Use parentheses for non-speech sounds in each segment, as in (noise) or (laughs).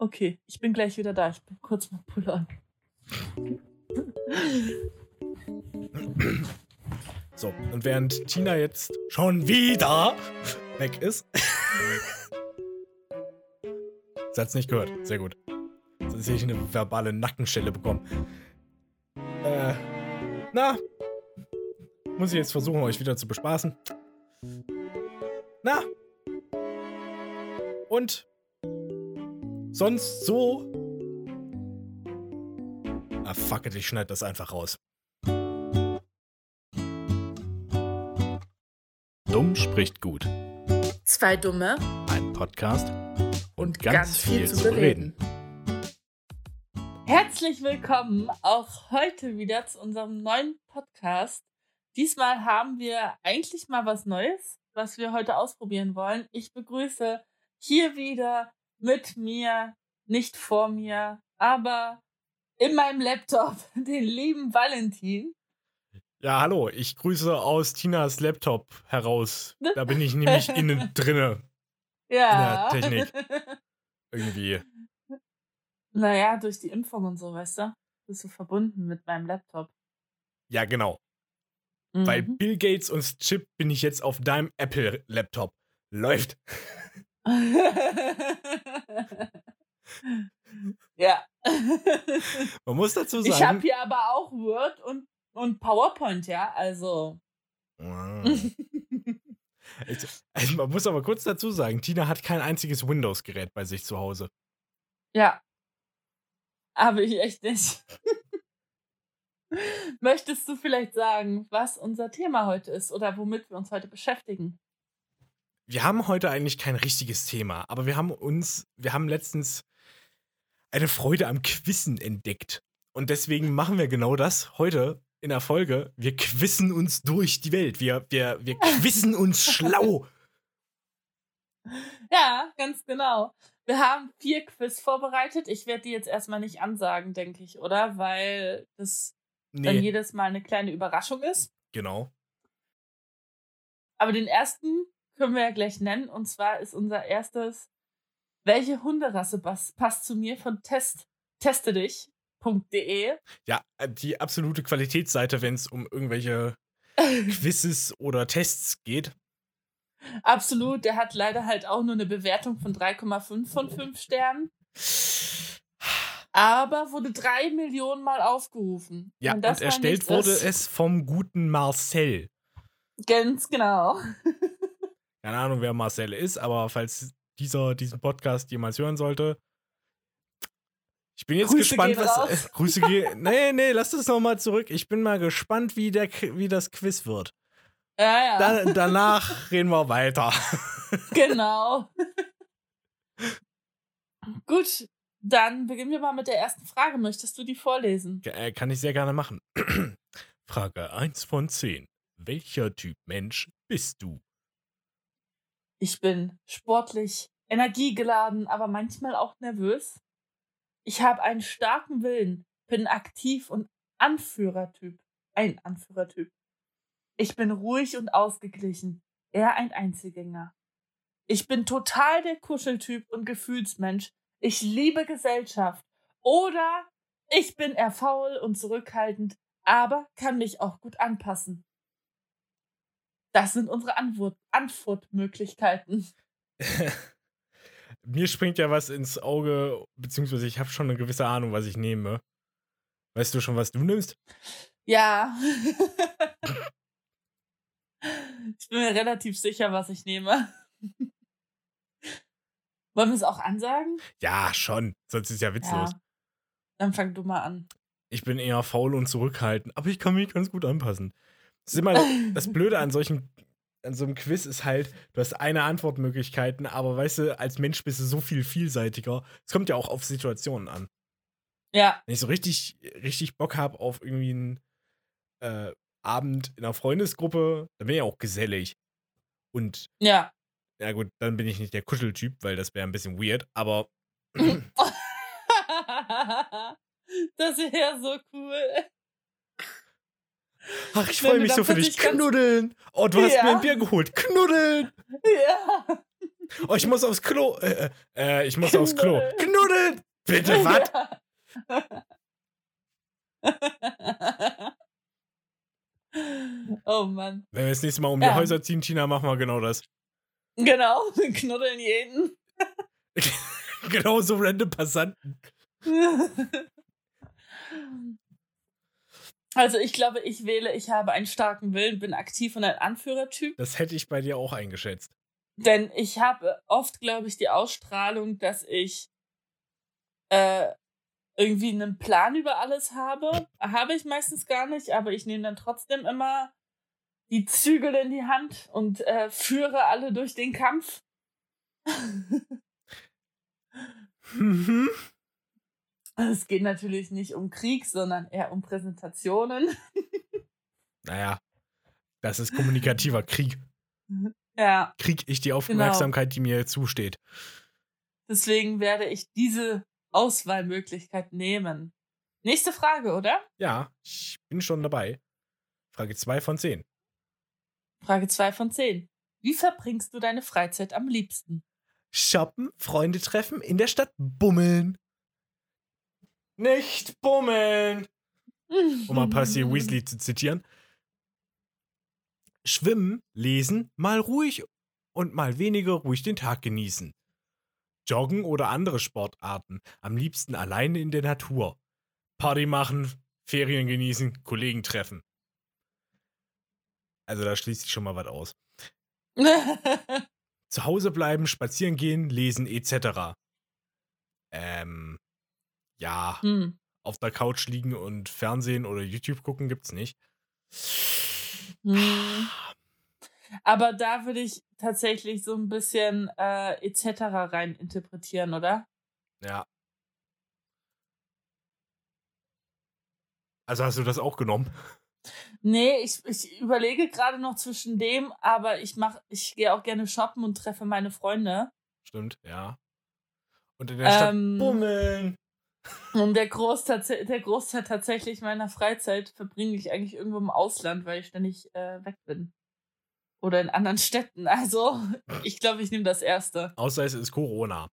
Okay, ich bin gleich wieder da. Ich bin kurz mal pullern. So, und während Tina jetzt schon wieder weg ist. Sie hat es nicht gehört. Sehr gut. Sonst hätte ich eine verbale Nackenstelle bekommen. Äh, na, muss ich jetzt versuchen, euch wieder zu bespaßen. Na? Und? Sonst so? Ah, fuck it, ich schneide das einfach raus. Dumm spricht gut. Zwei Dumme Ein Podcast und, ganz, ganz viel viel, zu zu bereden. Herzlich willkommen auch heute wieder zu unserem neuen Podcast. Diesmal haben wir eigentlich mal was Neues, was wir heute ausprobieren wollen. Ich begrüße hier wieder mit mir, nicht vor mir, aber in meinem Laptop (laughs) den lieben Valentin. Ja, hallo, ich grüße aus Tinas Laptop heraus. (laughs) Da bin ich nämlich innen drinne. Ja. (laughs) Ja, Technik. Irgendwie. Naja, durch die Impfung und so, weißt du? Bist du verbunden mit meinem Laptop. Ja, genau. Bei Mhm. Bill Gates und Chip bin ich jetzt auf deinem Apple-Laptop. Läuft. (laughs) ja. Man muss dazu Ich habe sagen. hier aber auch Word und, und PowerPoint, ja, also. Ah. Ich- also man muss aber kurz dazu sagen, Tina hat kein einziges Windows-Gerät bei sich zu Hause. ja. Aber ich echt nicht. (laughs) Möchtest du vielleicht sagen, was unser Thema heute ist oder womit wir uns heute beschäftigen? Wir haben heute eigentlich kein richtiges Thema, aber wir haben uns, wir haben letztens eine Freude am Quizzen entdeckt. Und deswegen machen wir genau das heute in der Folge. Wir quizzen uns durch die Welt. Wir, wir, wir (laughs) quizzen uns schlau. Ja, ganz genau. Wir haben vier Quiz vorbereitet. Ich werde die jetzt erstmal nicht ansagen, denke ich, oder? Weil das dann Nee, jedes Mal eine kleine Überraschung ist. genau. Aber den ersten können wir ja gleich nennen. Und zwar ist unser erstes, welche Hunderasse pass- passt zu mir von test, testedich.de. Ja, äh, die absolute Qualitätsseite, wenn es um irgendwelche (laughs) Quizzes oder Tests geht. Absolut, der hat leider halt auch nur eine Bewertung von 3,5 von 5 Sternen. Aber wurde drei Millionen Mal aufgerufen. Ja, und mal erstellt wurde es vom guten Marcel. Ganz genau. (laughs) Keine Ahnung, wer Marcel ist, aber falls dieser diesen Podcast jemals hören sollte, ich bin jetzt Grüße gespannt, was. raus. Äh, (laughs) Grüße gehen. Nee, nee, lass das nochmal zurück. Ich bin mal gespannt, wie, der, wie das Quiz wird. Ja, ja. Da, danach reden wir weiter. (laughs) Genau. Gut, dann beginnen wir mal mit der ersten Frage. Möchtest du die vorlesen? Äh, Kann ich sehr gerne machen. (clears throat) Frage 1 von 10. Welcher Typ Mensch bist du? Ich bin sportlich, energiegeladen, aber manchmal auch nervös. Ich habe einen starken Willen, bin aktiv und Anführertyp. Ein Anführertyp. Ich bin ruhig und ausgeglichen, eher ein Einzelgänger. Ich bin total der Kuscheltyp und Gefühlsmensch. Ich liebe Gesellschaft. Oder ich bin eher faul und zurückhaltend, aber kann mich auch gut anpassen. Das sind unsere Antwort Antwortmöglichkeiten. (laughs) Mir springt ja was ins Auge, beziehungsweise ich habe schon eine gewisse Ahnung, was ich nehme. Weißt du schon, was du nimmst? Ja. (laughs) ich bin mir relativ sicher, was ich nehme. (laughs) Wollen wir es auch ansagen? Ja, schon. Sonst ist ja witzlos. Ja. Dann fang du mal an. Ich bin eher faul und zurückhaltend, aber ich kann mich ganz gut anpassen. Das immer das Blöde an solchen, an so einem Quiz ist halt, du hast eine Antwortmöglichkeiten, aber weißt du, als Mensch bist du so viel vielseitiger. Es kommt ja auch auf Situationen an. Ja, Wenn ich so richtig, richtig Bock habe auf irgendwie einen äh, Abend in einer Freundesgruppe, dann bin ich auch gesellig. Und ja. ja gut, dann bin ich nicht der Kuscheltyp, weil das wäre ein bisschen weird, aber (laughs) das wäre ja so cool. Ach, ich freue mich so für dich. Knuddeln. Oh, du hast Ja. mir ein Bier geholt. Knuddeln. Ja. Oh, ich muss aufs Klo. Äh, äh, ich muss aufs Klo. Knuddeln. Bitte, was? oh Mann. Wenn wir das nächste Mal um Ja. die Häuser ziehen, Tina, machen wir genau das. Genau, (laughs) wir knuddeln jeden. (laughs) genau so random Passanten. (laughs) Also ich glaube, ich wähle, ich habe einen starken Willen, bin aktiv und ein Anführertyp. Das hätte ich bei dir auch eingeschätzt. Denn ich habe oft, glaube ich, die Ausstrahlung, dass ich äh, irgendwie einen Plan über alles habe. Habe ich meistens gar nicht, aber ich nehme dann trotzdem immer die Zügel in die Hand und äh, führe alle durch den Kampf. Mhm. Es geht natürlich nicht um Krieg, sondern eher um Präsentationen. (laughs) Naja, das ist kommunikativer Krieg. Ja, Krieg ich die Aufmerksamkeit, die mir zusteht. deswegen werde ich diese Auswahlmöglichkeit nehmen. Nächste Frage, oder? Ja, ich bin schon dabei. Frage 2 von 10. Frage 2 von 10. Wie verbringst du deine Freizeit am liebsten? Shoppen, Freunde treffen, in der Stadt bummeln. Nicht bummeln. Um mal Percy Weasley zu zitieren. Schwimmen, lesen, mal ruhig und mal weniger ruhig den Tag genießen. Joggen oder andere Sportarten, am liebsten alleine in der Natur. Party machen, Ferien genießen, Kollegen treffen. Also da schließt sich schon mal was aus. (laughs) Zu Hause bleiben, spazieren gehen, lesen etc. Ähm, ja, hm. auf der Couch liegen und Fernsehen oder YouTube gucken gibt's nicht. Hm. Aber da würde ich tatsächlich so ein bisschen äh, etc. rein interpretieren, oder? Ja. Also hast du das auch genommen? Nee, ich, ich überlege gerade noch zwischen dem, aber ich mach, ich gehe auch gerne shoppen und treffe meine Freunde. Stimmt, ja. Und in der Stadt Ähm, bummeln. Und der Großteil, der Großteil tatsächlich meiner Freizeit verbringe ich eigentlich irgendwo im Ausland, weil ich ständig äh, weg bin. Oder in anderen Städten. Also, ich glaube, ich nehme das erste. Außer es ist Corona.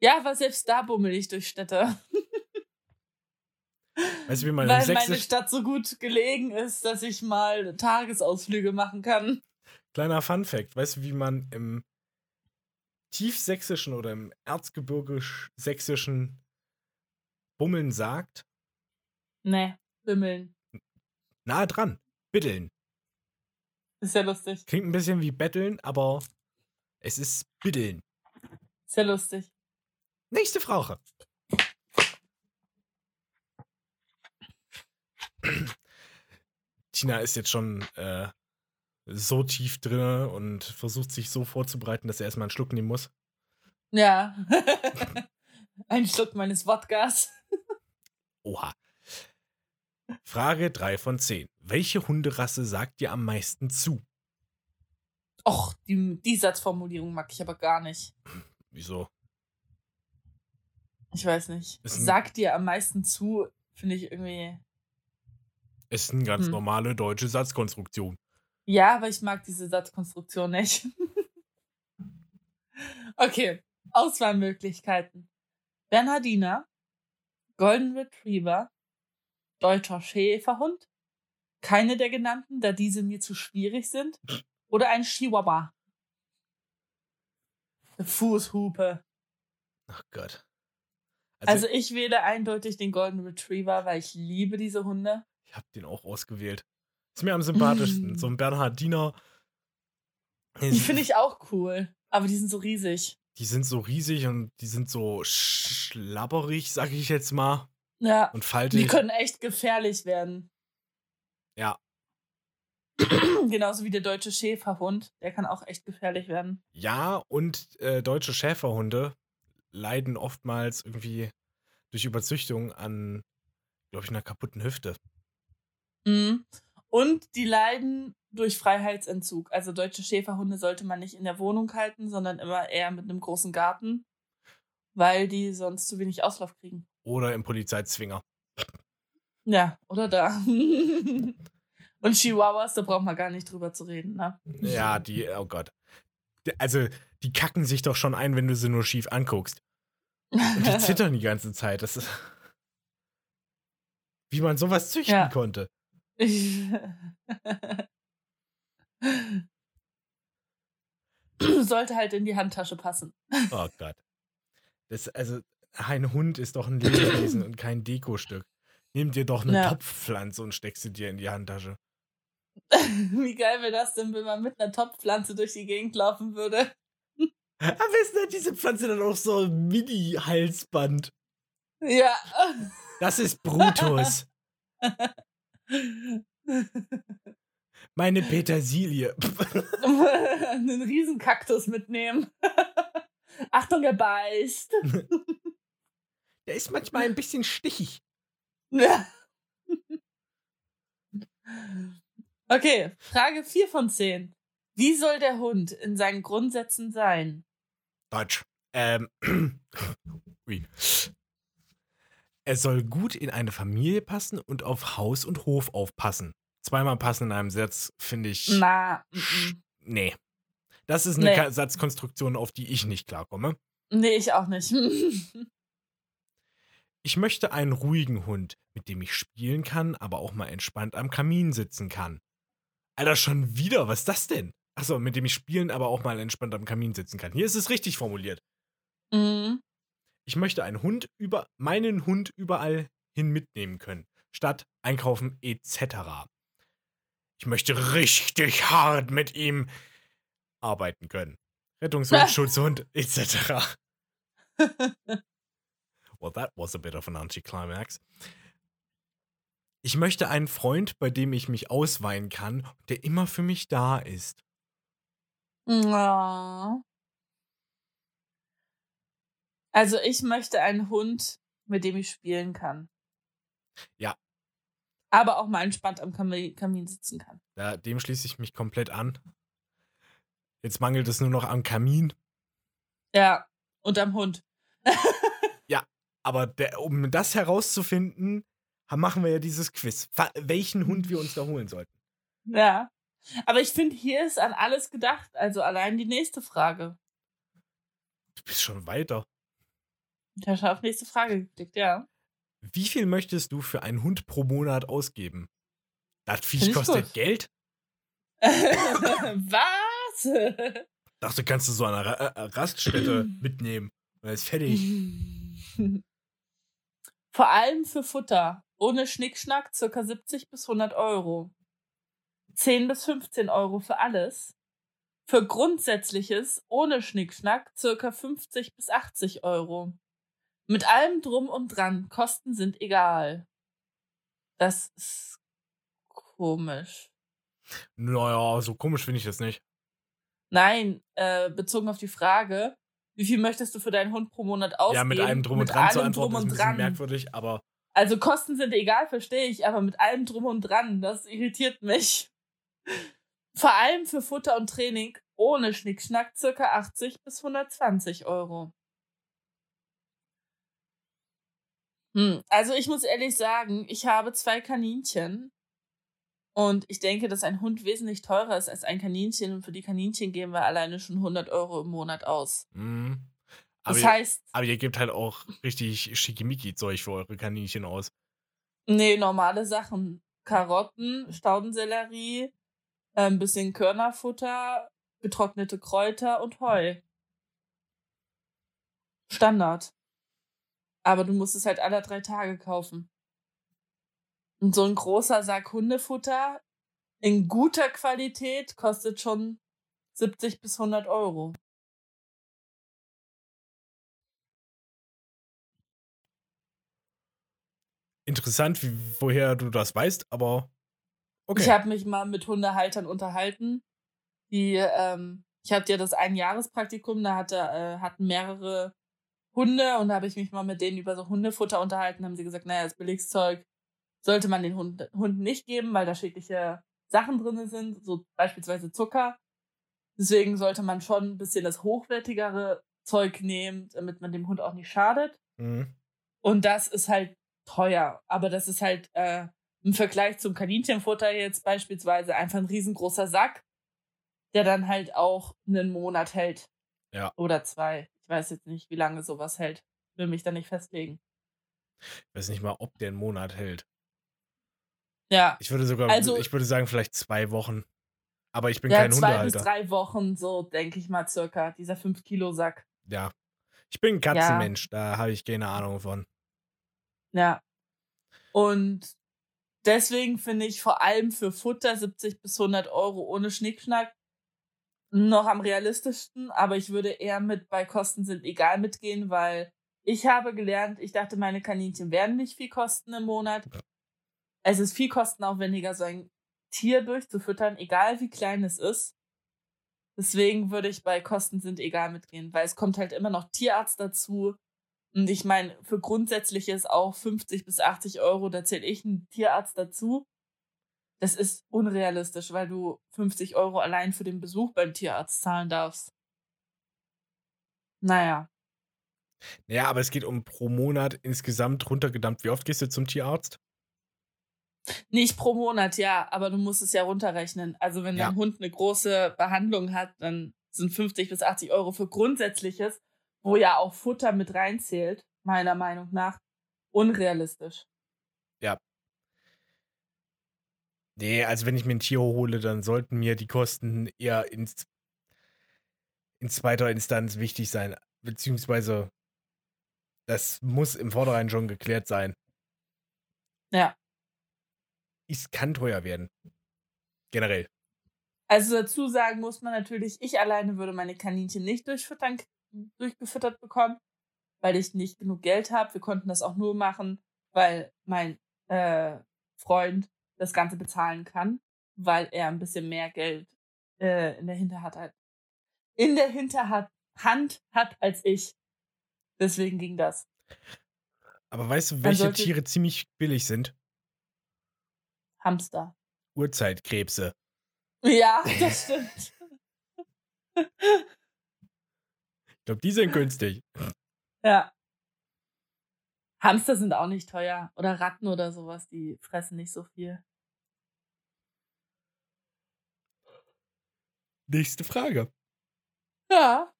Ja, aber selbst da bummel ich durch Städte. Weißt du, wie man weil meine. Stadt so gut gelegen ist, dass ich mal Tagesausflüge machen kann. Kleiner Fun-Fact. Weißt du, wie man im tiefsächsischen oder im erzgebirgisch-sächsischen Bummeln sagt? Nee, bimmeln. Nahe dran. Biddeln. Ist ja lustig. Klingt ein bisschen wie betteln, aber es ist biddeln. Ist ja lustig. Nächste Frage. (clears throat) Tina ist jetzt schon äh, so tief drin und versucht sich so vorzubereiten, dass er erstmal einen Schluck nehmen muss. Ja. (laughs) Ein Schluck meines Wodkas. Oha. Frage 3 von 10. Welche Hunderasse sagt dir am meisten zu? Och, die, die Satzformulierung mag ich aber gar nicht. Wieso? Ich weiß nicht. Ist Sagt dir am meisten zu, finde ich irgendwie. Ist eine ganz Hm. normale deutsche Satzkonstruktion. Ja, aber ich mag diese Satzkonstruktion nicht. (laughs) okay, Auswahlmöglichkeiten. Bernhardiner, Golden Retriever, deutscher Schäferhund, keine der genannten, da diese mir zu schwierig sind, oder ein Chihuahua. Eine Fußhupe. Ach Gott. Also, ich wähle eindeutig den Golden Retriever, weil ich liebe diese Hunde. Ich habe den auch ausgewählt. Ist mir am sympathischsten. Mm. So ein Bernhardiner. Die finde ich auch cool, aber die sind so riesig. Die sind so riesig und die sind so schlabberig, sag ich jetzt mal. Ja, Und faltig. die können echt gefährlich werden. Ja. (clears throat) Genauso wie der deutsche Schäferhund, der kann auch echt gefährlich werden. Ja, und äh, deutsche Schäferhunde leiden oftmals irgendwie durch Überzüchtung an, glaube ich, einer kaputten Hüfte. Mhm. Und die leiden durch Freiheitsentzug. Also deutsche Schäferhunde sollte man nicht in der Wohnung halten, sondern immer eher mit einem großen Garten, weil die sonst zu wenig Auslauf kriegen. Oder im Polizeizwinger. Ja, oder da. (laughs) Und Chihuahuas, da braucht man gar nicht drüber zu reden, ne? Ja, die, oh Gott. Also, die kacken sich doch schon ein, wenn du sie nur schief anguckst. Und die (laughs) zittern die ganze Zeit. Das ist. Wie man sowas züchten Ja. konnte. (laughs) Sollte halt in die Handtasche passen. Oh Gott. Das, also, ein Hund ist doch ein Lebewesen und kein Dekostück. Nimm dir doch eine Ja. Topfpflanze und steck sie dir in die Handtasche. (laughs) Wie geil wäre das denn, wenn man mit einer Topfpflanze durch die Gegend laufen würde? (laughs) Am besten hat diese Pflanze dann auch so ein Mini-Halsband. Ja. Das ist Brutus. Meine Petersilie. (laughs) Einen Riesenkaktus mitnehmen. (laughs) Achtung, er beißt. (laughs) Der ist manchmal ein bisschen stichig. Ja. Okay, Frage 4 von 10. Wie soll der Hund in seinen Grundsätzen sein? Deutsch. Ähm. (clears throat) Ui. Er soll gut in eine Familie passen und auf Haus und Hof aufpassen. Zweimal passen in einem Satz, finde ich. Na, Nee. Das ist eine Nee. Satzkonstruktion, auf die ich nicht klarkomme. nee, ich auch nicht. (laughs) Ich möchte einen ruhigen Hund, mit dem ich spielen kann, aber auch mal entspannt am Kamin sitzen kann. Alter, schon wieder, was ist das denn? Achso, mit dem ich spielen, aber auch mal entspannt am Kamin sitzen kann. Hier ist es richtig formuliert. Mhm. Ich möchte einen Hund über meinen Hund überall hin mitnehmen können, statt einkaufen etc. Ich möchte richtig hart mit ihm arbeiten können. Rettungshund, Schutzhund (laughs) etc. Well, that was a bit of an anticlimax. Ich möchte einen Freund, bei dem ich mich ausweinen kann, der immer für mich da ist. Ja. Also ich möchte einen Hund, mit dem ich spielen kann. Ja. Aber auch mal entspannt am Kamin, Kamin sitzen kann. Da, dem schließe ich mich komplett an. Jetzt mangelt es nur noch am Kamin. Ja. Und am Hund. (laughs) Aber der, um das herauszufinden, machen wir ja dieses Quiz. Welchen Hund wir uns da holen sollten. Ja. Aber ich finde, hier ist an alles gedacht. Also allein die nächste Frage. Du bist schon weiter. Schon auf nächste Frage geklickt, ja. Wie viel möchtest du für einen Hund pro Monat ausgeben? Das Viech kostet gut. Geld? (laughs) Was? Dachte, kannst du so eine Ra äh, Raststätte (clears throat) mitnehmen. Und ist fertig. (laughs) Vor allem für Futter. Ohne Schnickschnack circa 70 bis 100 Euro. 10 bis 15 Euro für alles. Für Grundsätzliches ohne Schnickschnack circa 50 bis 80 Euro. Mit allem drum und dran. Kosten sind egal. Das ist komisch. Naja, so komisch finde ich das nicht. Nein, äh, bezogen auf die Frage, wie viel möchtest du für deinen Hund pro Monat ausgeben? ja, mit allem drum und Mit dran zu allem antworten drum ist ein und bisschen dran. merkwürdig, aber Also Kosten sind egal, verstehe ich, aber mit allem drum und dran, das irritiert mich. Vor allem für Futter und Training ohne Schnickschnack circa 80 bis 120 Euro. Hm, also ich muss ehrlich sagen, ich habe zwei Kaninchen und ich denke, dass ein Hund wesentlich teurer ist als ein Kaninchen und für die Kaninchen geben wir alleine schon 100 Euro im Monat aus. mh. Aber, Das ihr, heißt, aber ihr gebt halt auch richtig schickimicki-Zeug für eure Kaninchen aus. Nee, normale Sachen. Karotten, Staudensellerie, äh, ein bisschen Körnerfutter, getrocknete Kräuter und Heu. Standard. Aber du musst es halt alle drei Tage kaufen. Und so ein großer Sack Hundefutter in guter Qualität kostet schon 70 bis 100 Euro. Interessant, wie, woher du das weißt, aber okay. Ich habe mich mal mit Hundehaltern unterhalten. Die, ähm, ich hatte ja das Einjahrespraktikum, da hatte, äh, hatten mehrere Hunde und da habe ich mich mal mit denen über so Hundefutter unterhalten. Haben sie gesagt, naja, das Billigzeug sollte man den Hund, Hunden nicht geben, weil da schädliche Sachen drin sind, so beispielsweise Zucker. Deswegen sollte man schon ein bisschen das hochwertigere Zeug nehmen, damit man dem Hund auch nicht schadet. Mhm. Und das ist halt teuer. Aber das ist halt äh, im Vergleich zum Kaninchenfutter jetzt beispielsweise einfach ein riesengroßer Sack, der dann halt auch einen Monat hält. Ja. Oder zwei. Ich weiß jetzt nicht, wie lange sowas hält. will mich da nicht festlegen. Ich weiß nicht mal, ob der einen Monat hält. Ja. Ich würde sogar, Also- ich würde sagen, vielleicht zwei Wochen. Aber ich bin Ja, kein zwei bis Hundehalter. drei Wochen, so denke ich mal circa, dieser 5-Kilo-Sack. Ja. Ich bin ein Katzenmensch, da habe ich keine Ahnung von. Ja. Und deswegen finde ich vor allem für Futter 70 bis 100 Euro ohne Schnickschnack noch am realistischsten, aber ich würde eher mit bei Kosten sind egal mitgehen, weil ich habe gelernt, ich dachte, meine Kaninchen werden nicht viel kosten im Monat. Es ist viel kostenaufwendiger, so ein Tier durchzufüttern, egal wie klein es ist. Deswegen würde ich bei Kosten sind egal mitgehen, weil es kommt halt immer noch Tierarzt dazu. Und ich meine, für grundsätzliches auch 50 bis 80 Euro, da zähle ich einen Tierarzt dazu. Das ist unrealistisch, weil du 50 Euro allein für den Besuch beim Tierarzt zahlen darfst. Naja, Ja, aber es geht um pro Monat insgesamt runtergedammt. Wie oft gehst du zum Tierarzt? nicht pro Monat, ja, aber du musst es ja runterrechnen. Also wenn Ja. dein Hund eine große Behandlung hat, dann sind 50 bis 80 Euro für Grundsätzliches, wo ja auch Futter mit reinzählt, meiner Meinung nach, unrealistisch. Nee, also wenn ich mir ein Tier hole, dann sollten mir die Kosten eher ins, in zweiter Instanz wichtig sein. Beziehungsweise das muss im Vornherein schon geklärt sein. Ja. Es kann teuer werden. Generell. Also dazu sagen muss man natürlich, ich alleine würde meine Kaninchen nicht durchfüttern, durchgefüttert bekommen, weil ich nicht genug Geld habe. Wir konnten das auch nur machen, weil mein äh, Freund das Ganze bezahlen kann, weil er ein bisschen mehr Geld äh, in der Hinterhand hat. In der Hinterhand Hand hat als ich. Deswegen ging das. Aber weißt du, welche Tiere ziemlich billig sind? Hamster. Urzeitkrebse. Ja, (laughs) das stimmt. Ich glaube, die sind günstig. Ja. Hamster sind auch nicht teuer. Oder Ratten oder sowas, die fressen nicht so viel. Nächste Frage. Ja.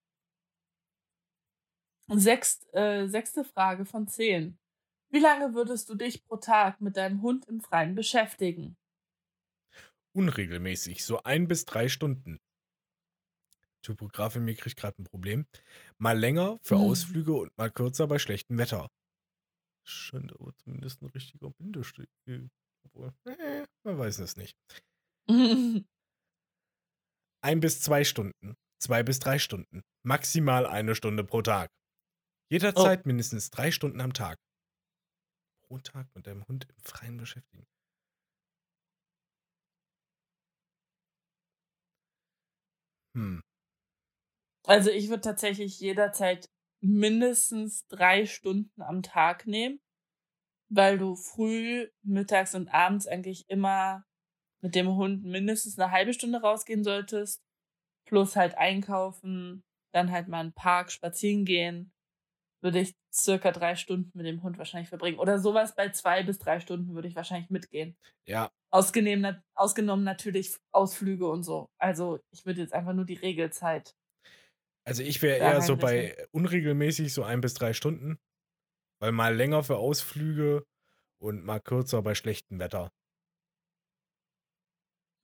Sechst, äh, sechste Frage von zehn. Wie lange würdest du dich pro Tag mit deinem Hund im Freien beschäftigen? Unregelmäßig, so ein bis drei Stunden. Typograf in mir kriegt gerade ein Problem. Mal länger für Mhm. Ausflüge und mal kürzer bei schlechtem Wetter. Scheint aber zumindest ein richtiger Bindestrich. Obwohl, äh, man weiß es nicht. (laughs) Ein bis zwei Stunden, zwei bis drei Stunden, maximal eine Stunde pro Tag. Jederzeit mindestens drei Stunden am Tag. Pro Tag mit deinem Hund im Freien beschäftigen. Hm. Also ich würde tatsächlich jederzeit mindestens drei Stunden am Tag nehmen, weil du früh, mittags und abends eigentlich immer mit dem Hund mindestens eine halbe Stunde rausgehen solltest, plus halt einkaufen, dann halt mal einen Park spazieren gehen, würde ich circa drei Stunden mit dem Hund wahrscheinlich verbringen. Oder sowas bei zwei bis drei Stunden würde ich wahrscheinlich mitgehen. Ja, Ausgenommen, ausgenommen natürlich Ausflüge und so. Also ich würde jetzt einfach nur die Regelzeit. also ich wäre eher so bei unregelmäßig so ein bis drei Stunden. Weil mal länger für Ausflüge und mal kürzer bei schlechtem Wetter.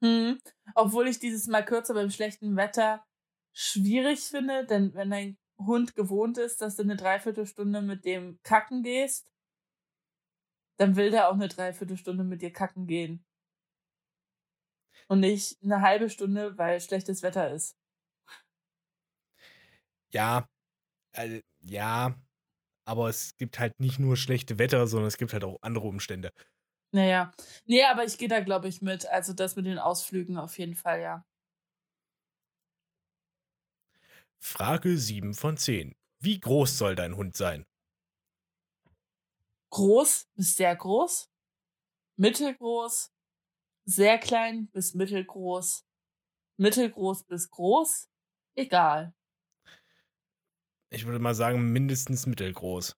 Hm. Obwohl ich dieses Mal kürzer beim schlechten Wetter schwierig finde, denn wenn dein Hund gewohnt ist, dass du eine Dreiviertelstunde mit dem kacken gehst, dann will der auch eine Dreiviertelstunde mit dir kacken gehen. Und nicht eine halbe Stunde, weil schlechtes Wetter ist. Ja, also, ja, aber es gibt halt nicht nur schlechte Wetter, sondern es gibt halt auch andere Umstände. Naja. Nee, aber ich gehe da, glaube ich, mit. Also das mit den Ausflügen auf jeden Fall, ja. Frage 7 von 10. Wie groß soll dein Hund sein? Groß bis sehr groß, mittelgroß, sehr klein bis mittelgroß, mittelgroß bis groß, egal. Ich würde mal sagen, mindestens mittelgroß.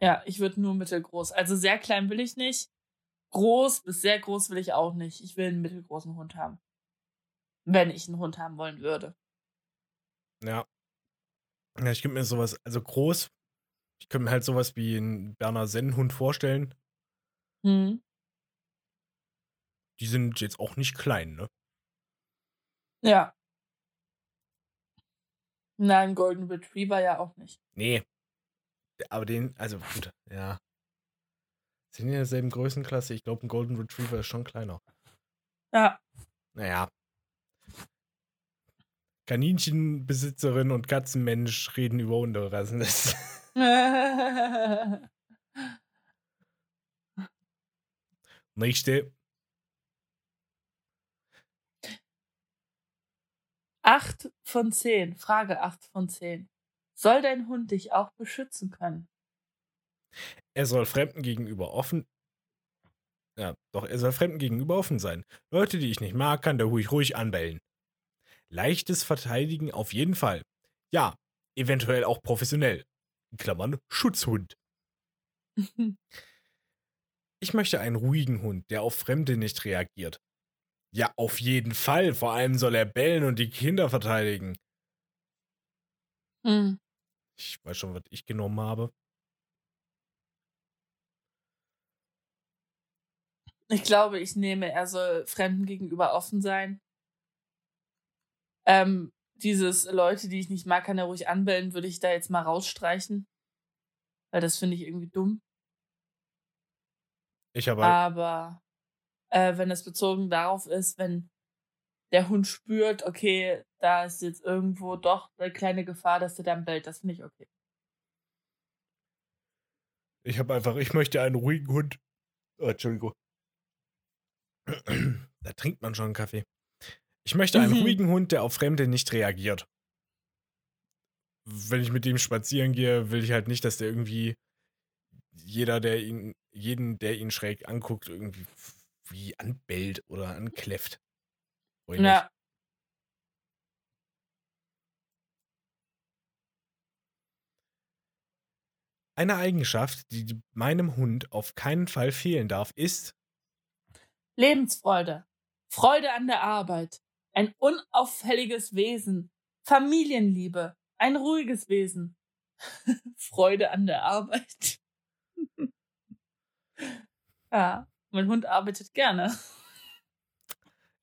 Ja, ich würde nur mittelgroß. Also sehr klein will ich nicht. Groß bis sehr groß will ich auch nicht. Ich will einen mittelgroßen Hund haben. Wenn ich einen Hund haben wollen würde. Ja. Ja, ich könnte mir sowas, also groß, ich könnte mir halt sowas wie einen Berner Sennenhund vorstellen. Hm. Die sind jetzt auch nicht klein, ne? Ja. Nein, Golden Retriever ja auch nicht. Nee. Aber den, also gut, ja. Sind die in derselben Größenklasse? Ich glaube, ein Golden Retriever ist schon kleiner. Ja. Naja. Kaninchenbesitzerin und Katzenmensch reden über Hunderassen. Das (laughs) Nächste. Acht von zehn. Frage acht von zehn. Soll dein Hund dich auch beschützen können? Er soll Fremden gegenüber offen. Ja, doch, er soll Fremden gegenüber offen sein. Leute, die ich nicht mag, kann der ruhig ruhig anbellen. Leichtes Verteidigen auf jeden Fall. Ja, eventuell auch professionell. In Klammern Schutzhund. (laughs) Ich möchte einen ruhigen Hund, der auf Fremde nicht reagiert. Ja, auf jeden Fall. Vor allem soll er bellen und die Kinder verteidigen. Hm. Ich weiß schon, was ich genommen habe. Ich glaube, ich nehme, er soll Fremden gegenüber offen sein. Ähm, dieses Leute, die ich nicht mag, kann er ruhig anbellen, würde ich da jetzt mal rausstreichen. Weil das finde ich irgendwie dumm. Ich habe. Aber äh, wenn es bezogen darauf ist, wenn der Hund spürt, okay, da ist jetzt irgendwo doch eine kleine Gefahr, dass er dann bellt, das finde ich okay. Ich habe einfach, ich möchte einen ruhigen Hund. Oh, Entschuldigung. (clears throat) da trinkt man schon einen Kaffee. Ich möchte einen Mhm. ruhigen Hund, der auf Fremde nicht reagiert. Wenn ich mit dem spazieren gehe, will ich halt nicht, dass der irgendwie jeder, der ihn, jeden, der ihn schräg anguckt, irgendwie wie anbellt oder ankläfft. Ja. Eine Eigenschaft, die meinem Hund auf keinen Fall fehlen darf, ist, Lebensfreude, Freude an der Arbeit, ein unauffälliges Wesen, Familienliebe, ein ruhiges Wesen, (laughs) Freude an der Arbeit. (laughs) ja, mein Hund arbeitet gerne.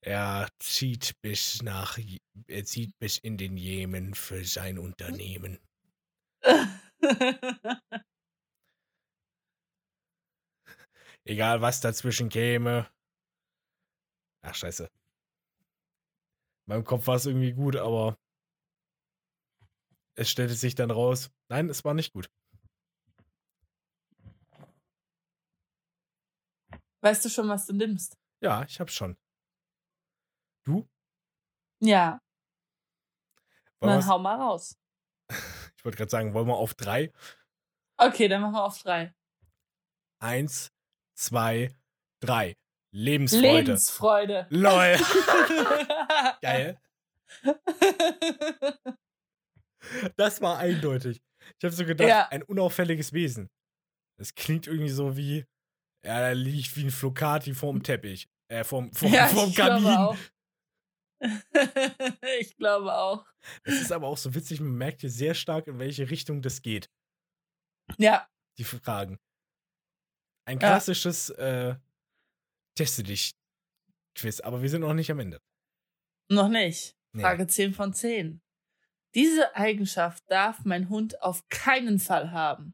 er zieht bis nach, er zieht bis in den Jemen für sein Unternehmen. (laughs) (laughs) Egal was dazwischen käme. Ach, scheiße. In meinem Kopf war es irgendwie gut, aber es stellte sich dann raus. Nein, es war nicht gut. weißt du schon, was du nimmst? Ja, ich hab's schon. Du? Ja, Wollen dann hau mal raus. (laughs) ich wollte gerade sagen, wollen wir auf drei? Okay, dann machen wir auf drei. Eins, zwei, drei. Lebensfreude. Lebensfreude. LOL. (laughs) Geil. Das war eindeutig. Ich habe so gedacht, Ja. ein unauffälliges Wesen. Das klingt irgendwie so wie, ja, da liegt wie ein Flocati vorm Teppich. Äh, vorm, vorm, ja, vorm Kamin. (laughs) ich glaube auch. Das ist aber auch so witzig, man merkt hier sehr stark, in welche Richtung das geht, Ja, die Fragen. Ein Ja. klassisches äh, Teste dich Quiz, aber wir sind noch nicht am Ende. noch nicht. Nee. Frage 10 von 10. Diese Eigenschaft darf mein Hund auf keinen Fall haben.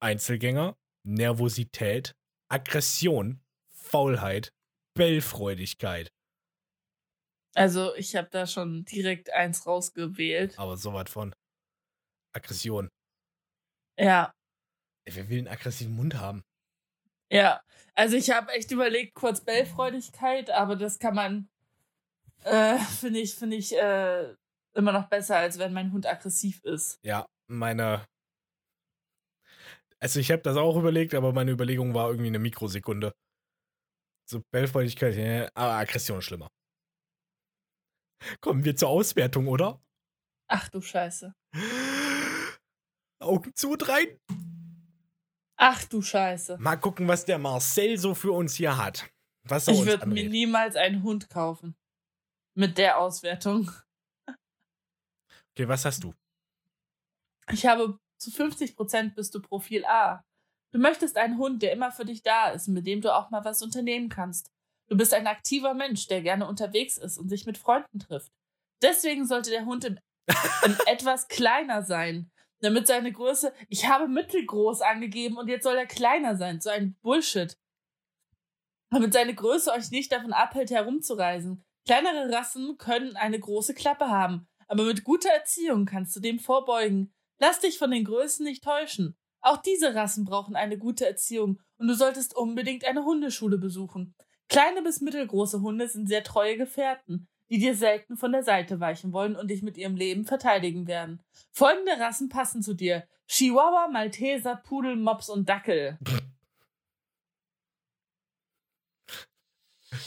Einzelgänger, Nervosität, Aggression, Faulheit, Bellfreudigkeit. Also, ich habe da schon direkt eins rausgewählt. Aber so was von Aggression. Ja, wer will einen aggressiven Mund haben? ja. Also, ich habe echt überlegt, kurz Bellfreudigkeit, aber das kann man, äh, finde ich, finde ich, äh, immer noch besser, als wenn mein Hund aggressiv ist. Ja, meine. Also ich habe das auch überlegt, aber meine Überlegung war irgendwie eine Mikrosekunde. So Bellfreudigkeit, ja, aber Aggression ist schlimmer. Kommen wir zur Auswertung, oder? Ach du Scheiße. Augen zu rein. Ach du Scheiße. Mal gucken, was der Marcel so für uns hier hat. Was Ich würde mir niemals einen Hund kaufen. Mit der Auswertung. Okay, was hast du? Ich habe zu 50 Prozent bist du Profil A. Du möchtest einen Hund, der immer für dich da ist, mit dem du auch mal was unternehmen kannst. Du bist ein aktiver Mensch, der gerne unterwegs ist und sich mit Freunden trifft. Deswegen sollte der Hund im, im (laughs) etwas kleiner sein, damit seine Größe, ich habe mittelgroß angegeben und jetzt soll er kleiner sein. So ein Bullshit. Damit seine Größe euch nicht davon abhält, herumzureisen. Kleinere Rassen können eine große Klappe haben, aber mit guter Erziehung kannst du dem vorbeugen. Lass dich von den Größen nicht täuschen. Auch diese Rassen brauchen eine gute Erziehung und du solltest unbedingt eine Hundeschule besuchen. Kleine bis mittelgroße Hunde sind sehr treue Gefährten, die dir selten von der Seite weichen wollen und dich mit ihrem Leben verteidigen werden. Folgende Rassen passen zu dir. Chihuahua, Malteser, Pudel, Mops und Dackel.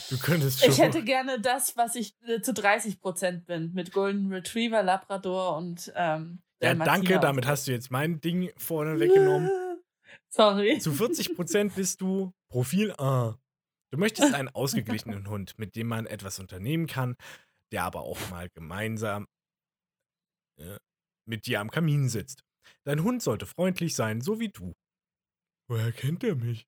Du könntest schon. Ich hätte gerne das, was ich äh, zu 30 Prozent bin, mit Golden Retriever, Labrador und ähm, ja, danke, damit hast du jetzt mein Ding vorne weggenommen. (laughs) Sorry. Zu 40 Prozent bist du Profil A. Du möchtest einen (laughs) ausgeglichenen Hund, mit dem man etwas unternehmen kann, der aber auch mal gemeinsam äh, mit dir am Kamin sitzt. Dein Hund sollte freundlich sein, so wie du. Woher kennt er mich?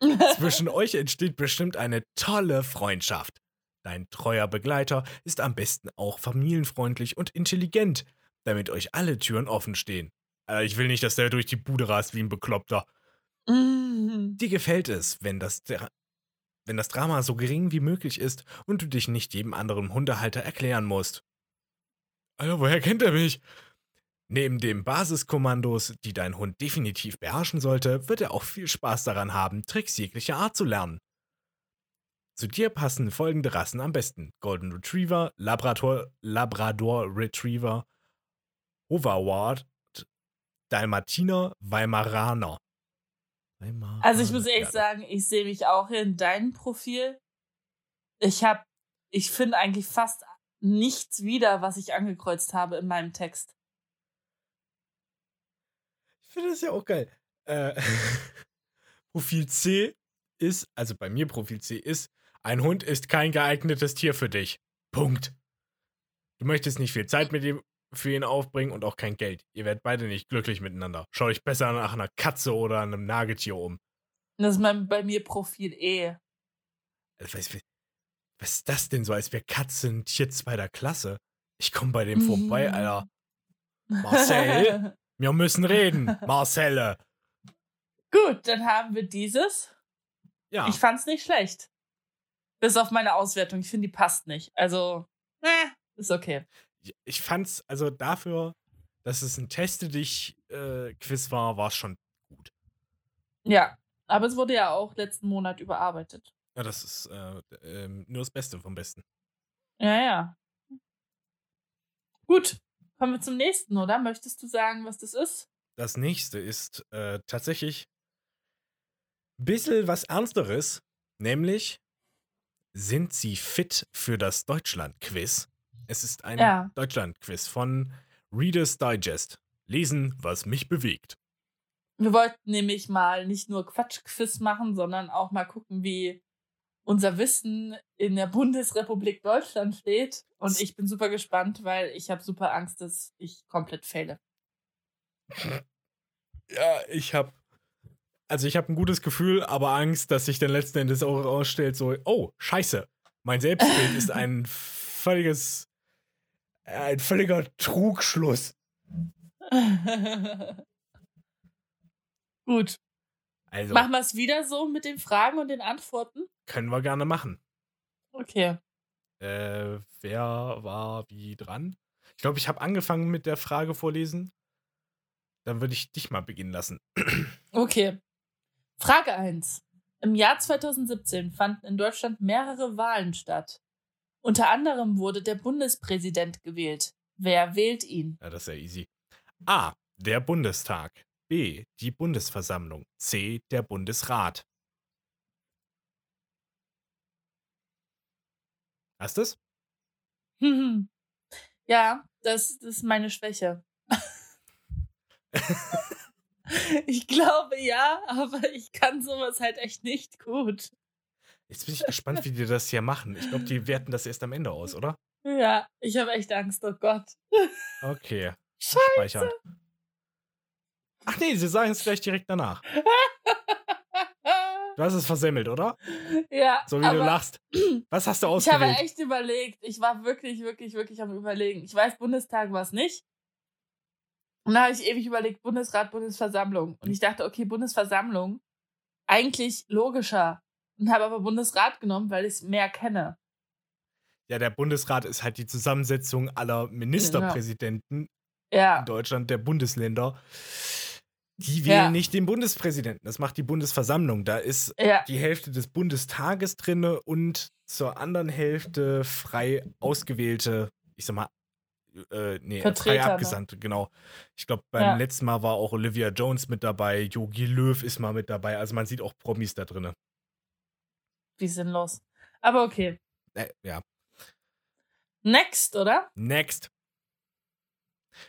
(laughs) Zwischen euch entsteht bestimmt eine tolle Freundschaft. Dein treuer Begleiter ist am besten auch familienfreundlich und intelligent, damit euch alle Türen offen stehen. Also ich will nicht, dass der durch die Bude rast wie ein Bekloppter. Mhm. (laughs) Dir gefällt es, wenn das, wenn das Drama so gering wie möglich ist und du dich nicht jedem anderen Hundehalter erklären musst. Alter, woher kennt er mich? Neben den Basiskommandos, die dein Hund definitiv beherrschen sollte, wird er auch viel Spaß daran haben, Tricks jeglicher Art zu lernen. Zu dir passen folgende Rassen am besten: Golden Retriever, Labrador, Labrador Retriever, Overward, Dalmatiner, Weimaraner. Weimaraner. Also ich muss ehrlich sagen, ich sehe mich auch in deinem Profil. Ich habe, ich finde eigentlich fast nichts wieder, was ich angekreuzt habe in meinem Text. Ich finde das ja auch geil. Äh, (laughs) Profil C ist, also bei mir Profil C ist, ein Hund ist kein geeignetes Tier für dich. Punkt. Du möchtest nicht viel Zeit mit ihm für ihn aufbringen und auch kein Geld. Ihr werdet beide nicht glücklich miteinander. Schau dich besser nach einer Katze oder einem Nagetier um. Das ist mein, bei mir Profil E. Also, was, was ist das denn so, als wäre Katze ein Tier zweiter Klasse? Ich komme bei dem vorbei, Mhm. Alter. Marcel? (laughs) Wir müssen reden, Marcelle. Gut, dann haben wir dieses. Ja. Ich fand's nicht schlecht. Bis auf meine Auswertung. Ich finde, die passt nicht. Also, äh, ist okay. Ich fand's, also dafür, dass es ein Teste dich äh, Quiz war, war es schon gut. Ja, aber es wurde ja auch letzten Monat überarbeitet. Ja, das ist äh, ähm, nur das Beste vom Besten. Ja, ja. Gut, kommen wir zum nächsten, oder? Möchtest du sagen, was das ist? Das nächste ist äh, tatsächlich ein bisschen was Ernsteres, nämlich sind Sie fit für das Deutschland-Quiz? Es ist ein Ja. Deutschland-Quiz von Reader's Digest. Lesen, was mich bewegt. Wir wollten nämlich mal nicht nur Quatschquiz machen, sondern auch mal gucken, wie unser Wissen in der Bundesrepublik Deutschland steht. Und ich bin super gespannt, weil ich habe super Angst, dass ich komplett fehle. Ja, ich habe also ich habe ein gutes Gefühl, aber Angst, dass sich dann letzten Endes auch rausstellt, so, oh, scheiße, mein Selbstbild ist (laughs) ein völliges, ein völliger Trugschluss. (laughs) Gut, Also, machen wir es wieder so mit den Fragen und den Antworten? können wir gerne machen. Okay. Äh, wer war wie dran? Ich glaube, ich habe angefangen mit der Frage vorlesen. Dann würde ich dich mal beginnen lassen. (clears throat) Okay. Frage 1. Im Jahr 2017 fanden in Deutschland mehrere Wahlen statt. Unter anderem wurde der Bundespräsident gewählt. Wer wählt ihn? Ja, das ist ja easy. A. Der Bundestag. B. Die Bundesversammlung. C. Der Bundesrat. Hast du es? (laughs) ja, das, das ist meine Schwäche. (laughs) (laughs) ich glaube ja, aber ich kann sowas halt echt nicht gut. Jetzt bin ich gespannt, wie die das hier machen. Ich glaube, die werten das erst am Ende aus, oder? Ja, ich habe echt Angst, oh Gott. Okay. (laughs) Scheiße. Speichern. Ach nee, sie sagen es gleich direkt danach. Du hast es versemmelt, oder? Ja. So wie du lachst. Was hast du ausgewählt? (clears throat) Ich habe echt überlegt. Ich war wirklich, wirklich, wirklich am Überlegen. Ich weiß, Bundestag war es nicht. Und da habe ich ewig überlegt, Bundesrat, Bundesversammlung. Und ich dachte, okay, Bundesversammlung, eigentlich logischer. Und habe aber Bundesrat genommen, weil ich es mehr kenne. Ja, der Bundesrat ist halt die Zusammensetzung aller Ministerpräsidenten Ja. in Deutschland, der Bundesländer. Die wählen Ja. nicht den Bundespräsidenten. Das macht die Bundesversammlung. Da ist Ja. die Hälfte des Bundestages drinne und zur anderen Hälfte frei ausgewählte, ich sag mal, äh, nee, frei Vertreter, ne? abgesandte, genau. Ich glaube, beim Ja. letzten Mal war auch Olivia Jones mit dabei, Yogi Löw ist mal mit dabei. Also man sieht auch Promis da drinne. Wie sinnlos. Aber okay. Äh, ja. Next, oder? Next.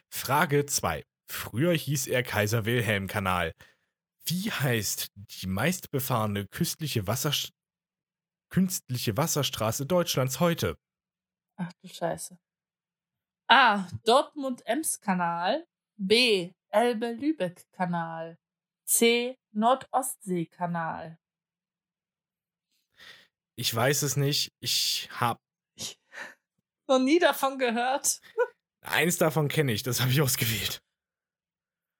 Frage 2. Früher hieß er Kaiser Wilhelm Kanal. Wie heißt die meistbefahrene künstliche, Wasserst künstliche Wasserstraße Deutschlands heute? Ach du Scheiße. A. Dortmund-Ems-Kanal. B. Elbe-Lübeck-Kanal. C. Nordostsee-Kanal. Ich weiß es nicht. Ich habe Noch nie davon gehört. eins davon kenne ich. Das habe ich ausgewählt.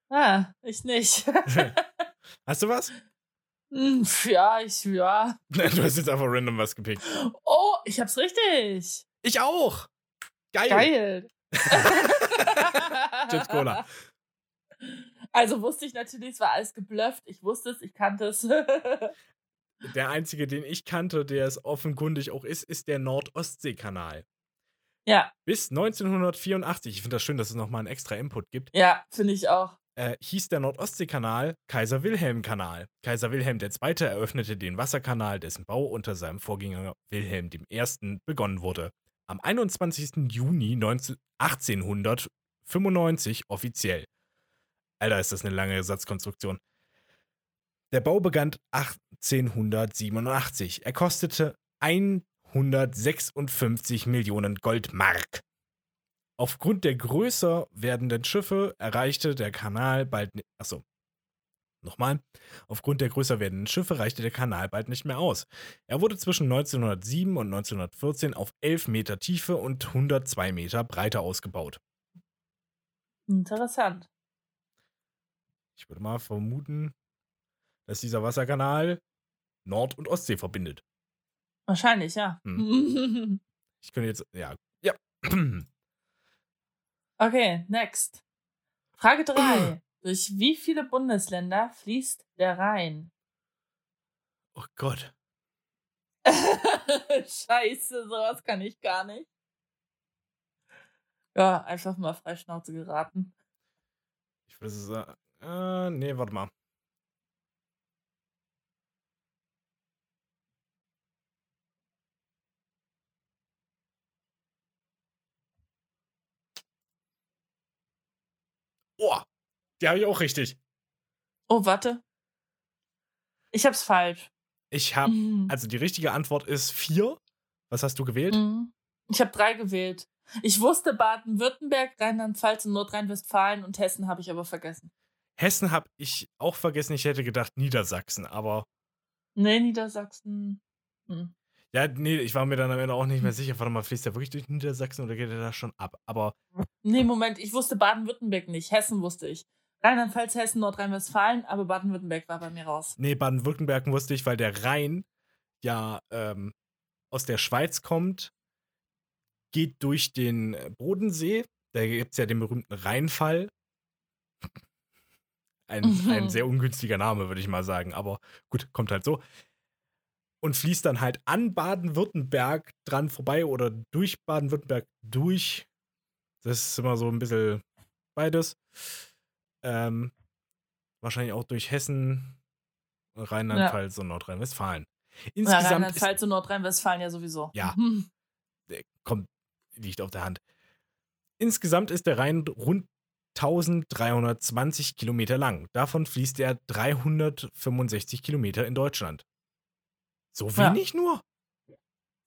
Ah, ich nicht. (laughs) Hast du was? Hm, ja, ich, ja. (laughs) Du hast jetzt einfach random was gepickt. Oh, ich hab's richtig. Ich auch. Geil. Geil. (laughs) Chips Cola. Also wusste ich natürlich, es war alles geblufft. Ich wusste es, ich kannte es. Der einzige, den ich kannte, der es offenkundig auch ist, ist der Nord-Ostsee-Kanal. ja, Bis 1984, ich finde das schön, dass es nochmal einen extra Input gibt, ja, finde ich auch. äh, hieß der Nordostseekanal Kaiser Wilhelm-Kanal. Kaiser Wilhelm II. eröffnete den Wasserkanal, dessen Bau unter seinem Vorgänger Wilhelm I. begonnen wurde. Am 21. Juni 19 1895 offiziell. Alter, ist das eine lange Satzkonstruktion. Der Bau begann 1887. Er kostete 156 Millionen Goldmark. Aufgrund der größer werdenden Schiffe erreichte der Kanal bald. Achso. Nochmal. Aufgrund der größer werdenden Schiffe reichte der Kanal bald nicht mehr aus. Er wurde zwischen 1907 und 1914 auf 11 Meter Tiefe und 102 Meter Breite ausgebaut. Interessant. Ich würde mal vermuten, dass dieser Wasserkanal Nord- und Ostsee verbindet. Wahrscheinlich, ja. (laughs) Ich könnte jetzt. Ja. Ja. (clears throat) Okay, next. Frage 3. (clears throat) Durch wie viele Bundesländer fließt der Rhein? Oh Gott. (laughs) Scheiße, sowas kann ich gar nicht. Ja, einfach mal Freischnauze geraten. Ich würde sagen. Äh, nee, warte mal. Oh, die habe ich auch richtig. Oh, warte. Ich hab's falsch. Ich habe, Mhm. also die richtige Antwort ist vier. Was hast du gewählt? Mhm. Ich habe drei gewählt. Ich wusste Baden-Württemberg, Rheinland-Pfalz und Nordrhein-Westfalen und Hessen habe ich aber vergessen. Hessen habe ich auch vergessen. Ich hätte gedacht Niedersachsen, aber Nee, Niedersachsen. Hm. Ja, nee, ich war mir dann am Ende auch nicht mehr sicher. Warte mal, fließt der wirklich durch Niedersachsen oder geht er da schon ab? Aber Nee, Moment, ich wusste Baden-Württemberg nicht. Hessen wusste ich. Rheinland-Pfalz, Hessen, Nordrhein-Westfalen, aber Baden-Württemberg war bei mir raus. nee, Baden-Württemberg wusste ich, weil der Rhein ja ähm, aus der Schweiz kommt, geht durch den Bodensee. Da gibt es ja den berühmten Rheinfall. Ein, Mhm. ein (laughs) sehr ungünstiger Name, würde ich mal sagen. Aber gut, kommt halt so. Und fließt dann halt an Baden-Württemberg dran vorbei oder durch Baden-Württemberg durch. Das ist immer so ein bisschen beides. Ähm, wahrscheinlich auch durch Hessen, Rheinland-Pfalz und Nordrhein-Westfalen. Ja, Insgesamt Rheinland-Pfalz und Nordrhein-Westfalen ja sowieso. Ja. (laughs) Mhm. kommt, liegt auf der Hand. Insgesamt ist der Rhein rund 1320 Kilometer lang. Davon fließt er 365 Kilometer in Deutschland. So Ja. wenig nur?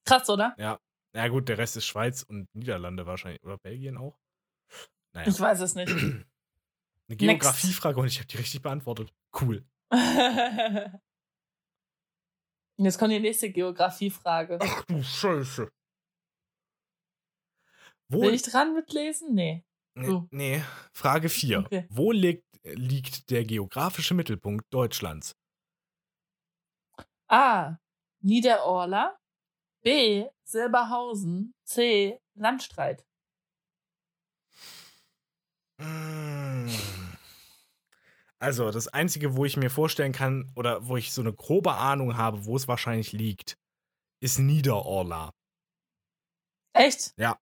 Krass, oder? Ja. Na gut, der Rest ist Schweiz und Niederlande wahrscheinlich. Oder Belgien auch. Naja. Ich weiß es nicht. (clears throat) Eine Geografiefrage und ich habe die richtig beantwortet. Cool. (laughs) Jetzt kommt die nächste Geografiefrage. Ach du Scheiße. Wo Will ich dran mitlesen? Nee. Nee, oh. nee. Frage 4. Okay. Wo liegt, liegt der geografische Mittelpunkt Deutschlands? A. Niederorla. B. Silberhausen. C. Landstreit. Hm. Also, das Einzige, wo ich mir vorstellen kann oder wo ich so eine grobe Ahnung habe, wo es wahrscheinlich liegt, ist Niederorla. Echt? Ja.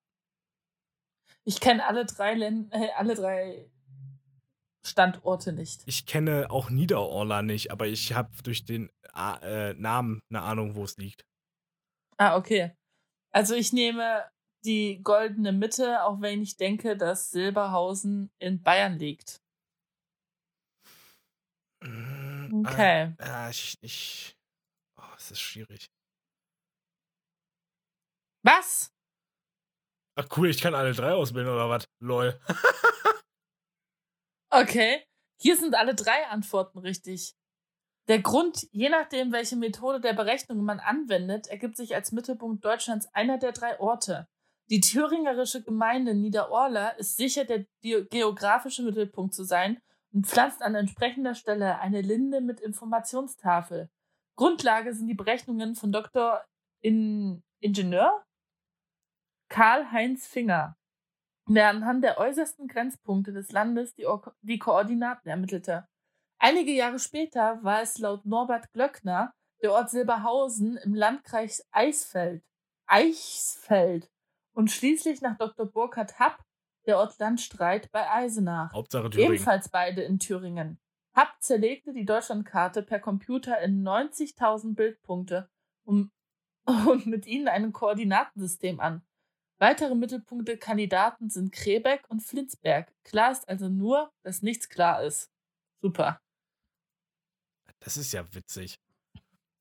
Ich kenne alle drei Län äh, alle drei Standorte nicht. Ich kenne auch Niederorla nicht, aber ich habe durch den äh, Namen eine Ahnung, wo es liegt. Ah, okay. Also ich nehme die goldene Mitte, auch wenn ich denke, dass Silberhausen in Bayern liegt. Mm, okay. Äh, ich, ich. Oh, es ist schwierig. Was? Ach cool, ich kann alle drei ausbilden oder was? Lol. (laughs) okay. Hier sind alle drei Antworten richtig. Der Grund, je nachdem, welche Methode der Berechnung man anwendet, ergibt sich als Mittelpunkt Deutschlands einer der drei Orte. Die thüringerische Gemeinde Niederorla ist sicher der geografische Mittelpunkt zu sein und pflanzt an entsprechender Stelle eine Linde mit Informationstafel. Grundlage sind die Berechnungen von Dr. In Ingenieur Karl-Heinz Finger, der anhand der äußersten Grenzpunkte des Landes die, die Koordinaten ermittelte. Einige Jahre später war es laut Norbert Glöckner der Ort Silberhausen im Landkreis Eisfeld, Eichsfeld und schließlich nach Dr. Burkhard Happ der Ort Landstreit bei Eisenach. Hauptsache Thüringen. Ebenfalls beide in Thüringen. Happ zerlegte die Deutschlandkarte per Computer in 90.000 Bildpunkte um, (laughs) und mit ihnen ein Koordinatensystem an. Weitere Mittelpunkte Kandidaten sind Krebeck und Flinsberg. Klar ist also nur, dass nichts klar ist. Super. Das ist ja witzig.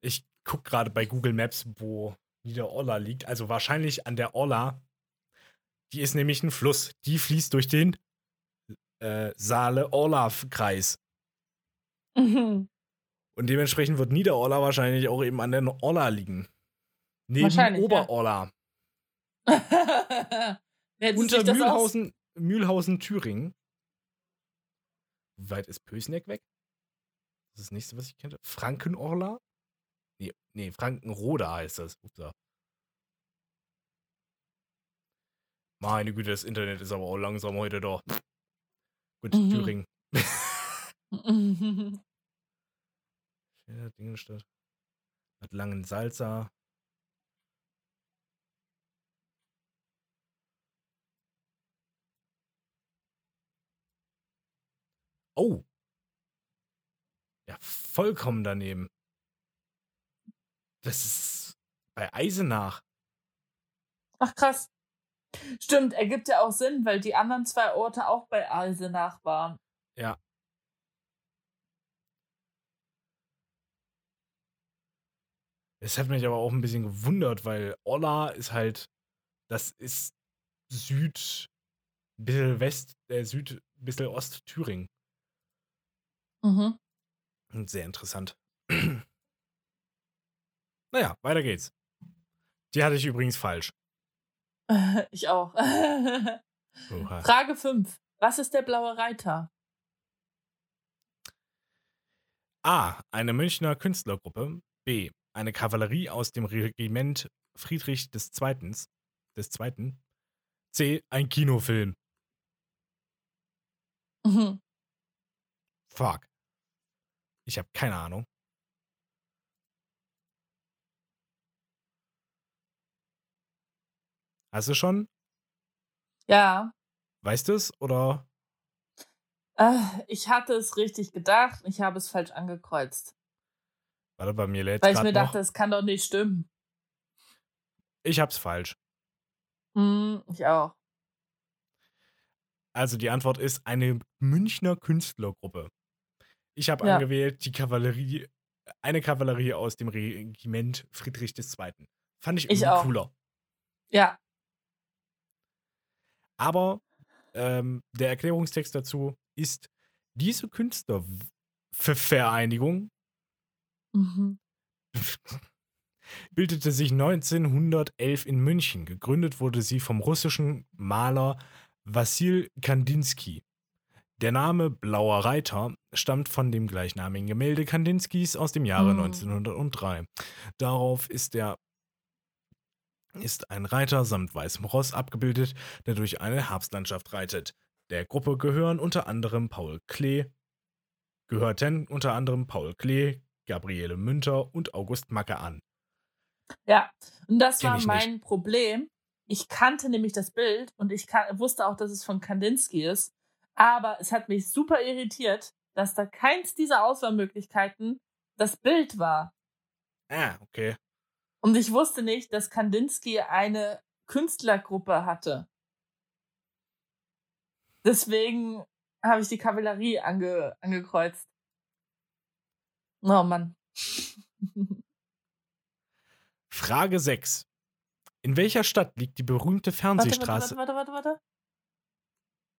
Ich gucke gerade bei Google Maps, wo Niederorla liegt. Also wahrscheinlich an der Orla. Die ist nämlich ein Fluss. Die fließt durch den äh, Saale-Orla-Kreis. Mhm. Und dementsprechend wird Niederorla wahrscheinlich auch eben an der Orla liegen. Neben Oberorla. (laughs) Ja. Unter Mühlhausen, Mühlhausen, Thüringen. Wie weit ist Pösneck weg? Das ist das nächste, was ich kenne. Frankenorla? Nee, nee, Frankenroda heißt das. Upsa. Meine Güte, das Internet ist aber auch langsam heute doch. Gut, mhm. Thüringen. (laughs) (laughs) Dingenstadt. Hat Langen Salza. Oh. Ja, vollkommen daneben. Das ist bei Eisenach. Ach krass. Stimmt, ergibt ja auch Sinn, weil die anderen zwei Orte auch bei Eisenach waren. Ja. Es hat mich aber auch ein bisschen gewundert, weil Olla ist halt, das ist Süd, bisschen West, äh, Süd, bisschen Ost-Thüringen. Mhm. Sehr interessant. (clears throat) naja, weiter geht's. Die hatte ich übrigens falsch. (laughs) Ich auch. Frage 5. Was ist der blaue Reiter? A. Eine Münchner Künstlergruppe. B. Eine Kavallerie aus dem Regiment Friedrich des Zweiten. Des Zweiten. C. Ein Kinofilm. Mhm. Fuck. Ich habe keine Ahnung. Hast du schon? Ja. Weißt du es oder? Äh, ich hatte es richtig gedacht, ich habe es falsch angekreuzt. Warte, bei mir lädt Weil ich mir dachte, es kann doch nicht stimmen. Ich hab's falsch. Hm, ich auch. Also die Antwort ist eine Münchner Künstlergruppe. Ich habe ja. angewählt die Kavallerie, eine Kavallerie aus dem Regiment Friedrich II. Fand ich irgendwie ich cooler. Ja. Aber ähm, der Erklärungstext dazu ist, Diese Künstlervereinigung Mhm. (laughs) bildete sich 1911 in München. Gegründet wurde sie vom russischen Maler Wassil Kandinsky. Der Name Blauer Reiter stammt von dem gleichnamigen Gemälde Kandinskys aus dem Jahre Mhm. 1903. Darauf ist der ist ein Reiter samt weißem Ross abgebildet, der durch eine Herbstlandschaft reitet. Der Gruppe gehören unter anderem Paul Klee, gehörten unter anderem Paul Klee, Gabriele Münter und August Macke an. Ja, und das Kenn war mein Problem. Ich kannte nämlich das Bild und ich wusste auch, dass es von Kandinsky ist. Aber es hat mich super irritiert, dass da keins dieser Auswahlmöglichkeiten das Bild war. Ah, okay. Und ich wusste nicht, dass Kandinsky eine Künstlergruppe hatte. Deswegen habe ich die Kavallerie ange angekreuzt. Oh Mann. Frage 6. In welcher Stadt liegt die berühmte Warte, Fernsehstraße? warte, warte, warte, warte.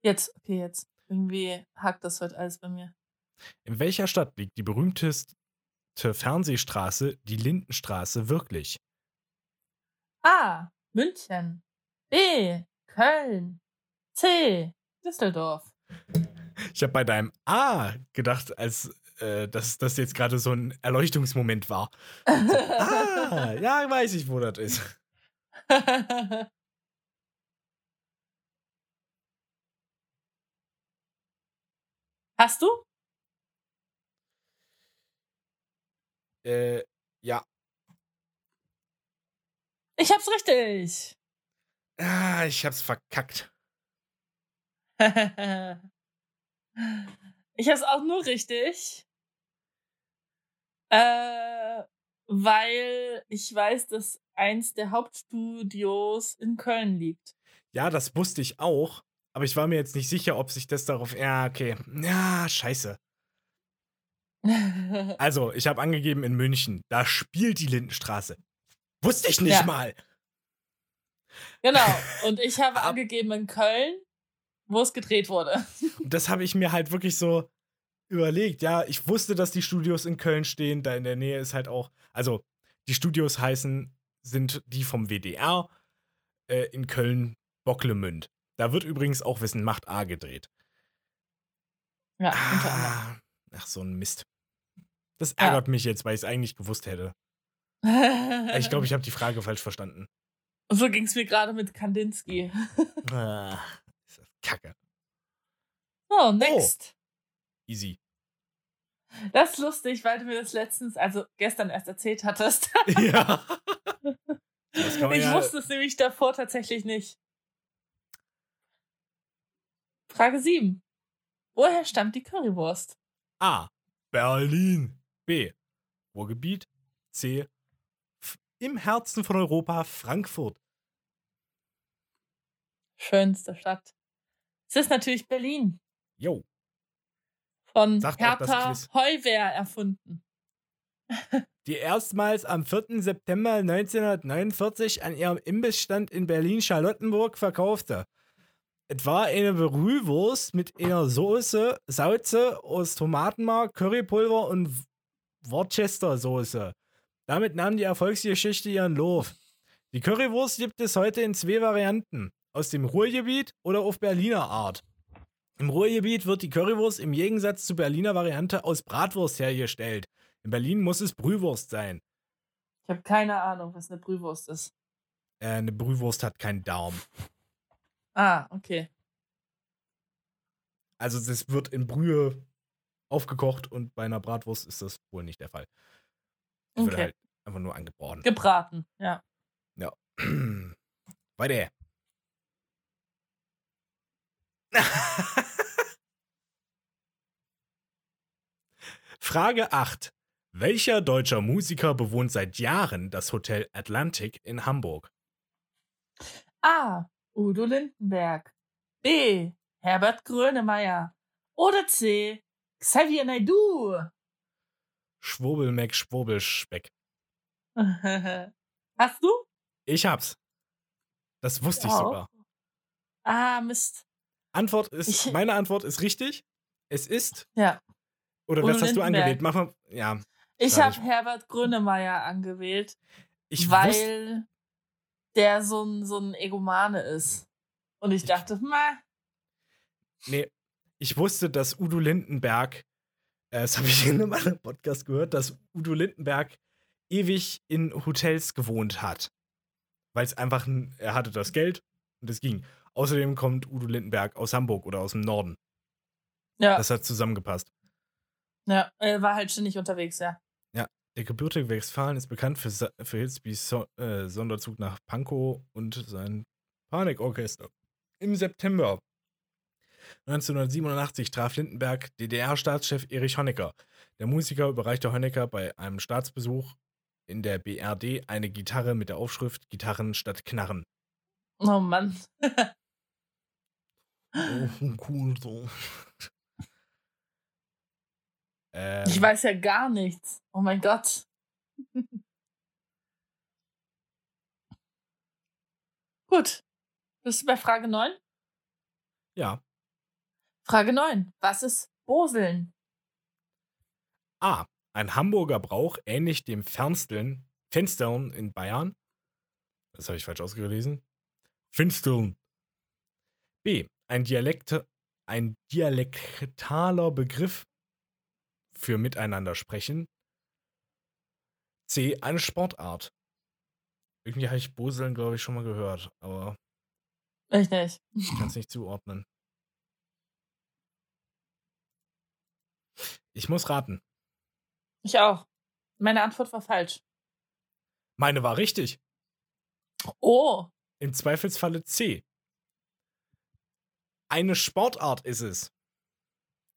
Jetzt, okay, jetzt. Irgendwie hakt das heute alles bei mir. In welcher Stadt liegt die berühmteste Fernsehstraße, die Lindenstraße, wirklich? A. München. B. Köln. C. Düsseldorf. Ich habe bei deinem A gedacht, als äh, dass das jetzt gerade so ein Erleuchtungsmoment war. (laughs) Ah, ja, weiß ich, wo das ist. (laughs) Hast du? Äh, ja. Ich hab's richtig. Ah, ich hab's verkackt. (laughs) ich hab's auch nur richtig. Äh, weil ich weiß, dass eins der Hauptstudios in Köln liegt. Ja, das wusste ich auch, aber ich war mir jetzt nicht sicher, ob sich das darauf. Ja, okay. Ja, scheiße. (laughs) Also, ich habe angegeben in München. Da spielt die Lindenstraße. Wusste ich nicht Ja. mal. genau. Und (laughs) ich habe Ab- angegeben in Köln, wo es gedreht wurde. Und das habe ich mir halt wirklich so überlegt. Ja, ich wusste, dass die Studios in Köln stehen. Da in der Nähe ist halt auch. Also, die Studios heißen, sind die vom WDR äh, in Köln Bocklemünd. Da wird übrigens auch Wissen macht A gedreht. Ja, unter anderem. Ah, ach, so ein Mist. Das Ja. ärgert mich jetzt, weil ich es eigentlich gewusst hätte. Ich glaube, ich (laughs) habe die Frage falsch verstanden. so ging's mir gerade mit Kandinsky. (laughs) Ah, ist das Kacke. Oh, next. Easy. Das ist lustig, weil du mir das letztens, also gestern erst erzählt hattest. (laughs) ja. Ich ja, wusste es nämlich davor tatsächlich nicht. Frage 7. Woher stammt die Currywurst? A. Berlin. B. Ruhrgebiet. C. F Im Herzen von Europa Frankfurt. Schönste Stadt. Es ist natürlich Berlin. Jo. Von Sagt Hertha. Heuwehr erfunden. (laughs) Die erstmals am 4. September 1949 an ihrem Imbissstand in Berlin-Charlottenburg verkaufte. Es war eine Brühwurst mit einer Soße, Sauze aus Tomatenmark, Currypulver und Worcester-Soße. Damit nahm die Erfolgsgeschichte ihren Lauf. Die Currywurst gibt es heute in zwei Varianten. Aus dem Ruhrgebiet oder auf Berliner Art. Im Ruhrgebiet wird die Currywurst im Gegensatz zur Berliner Variante aus Bratwurst hergestellt. In Berlin muss es Brühwurst sein. Ich habe keine Ahnung, was eine Brühwurst ist. Äh, eine Brühwurst hat keinen Darm. Ah, okay. Also das wird in Brühe aufgekocht und bei einer Bratwurst ist das wohl nicht der Fall. Wird Okay. halt einfach nur angebraten. Gebraten, ja. (clears throat) Weiter. (laughs) Frage 8. Welcher deutscher Musiker bewohnt seit Jahren das Hotel Atlantic in Hamburg? A. Udo Lindenberg. B. Herbert Grönemeyer. Oder C. Xavier Naidoo. Schwurbelmeck, Schwurbelspeck. (laughs) Hast du? Ich hab's. Das wusste ich Auch. sogar. Ah, Mist. Antwort ist, Ich- meine Antwort ist richtig, Es ist. Ja. Oder Udo was hast du angewählt? Mach mal. Ja. Ich habe ich. Herbert Grönemeyer angewählt, Ich weil wusste, der so ein, so ein Egomane ist. Und ich dachte, ma, nee, ich wusste, dass Udo Lindenberg, äh, das habe ich (laughs) in einem anderen Podcast gehört, dass Udo Lindenberg ewig in Hotels gewohnt hat. Weil es einfach, ein, er hatte das Geld und es ging. Außerdem kommt Udo Lindenberg aus Hamburg oder aus dem Norden. ja, Das hat zusammengepasst. ja, er war halt ständig unterwegs, ja. Der gebürtige Westfalen ist bekannt für, Sa- für wie so äh, Sonderzug nach Pankow und sein Panikorchester. Im September 1987 traf Lindenberg DDR-Staatschef Erich Honecker. Der Musiker überreichte Honecker bei einem Staatsbesuch in der BRD eine Gitarre mit der Aufschrift Gitarren statt Knarren. Oh Mann. Oh, cool so. Ähm, Ich weiß ja gar nichts. Oh mein Gott. (laughs) Gut. Bist du bei Frage 9? Ja. Frage 9. Was ist Boseln? A. Ein Hamburger Brauch, ähnlich dem Fernsteln, Fenstern in Bayern. Das habe ich falsch ausgelesen. Finstern. B. Ein, Dialekt, ein dialektaler Begriff für miteinander sprechen. C. Eine Sportart. Irgendwie habe ich Boseln, glaube ich, schon mal gehört, aber Ich nicht. ich kann es (laughs) nicht zuordnen. Ich muss raten. Ich auch. Meine Antwort war falsch. Meine war richtig. Oh. Im Zweifelsfalle C. Eine Sportart ist es.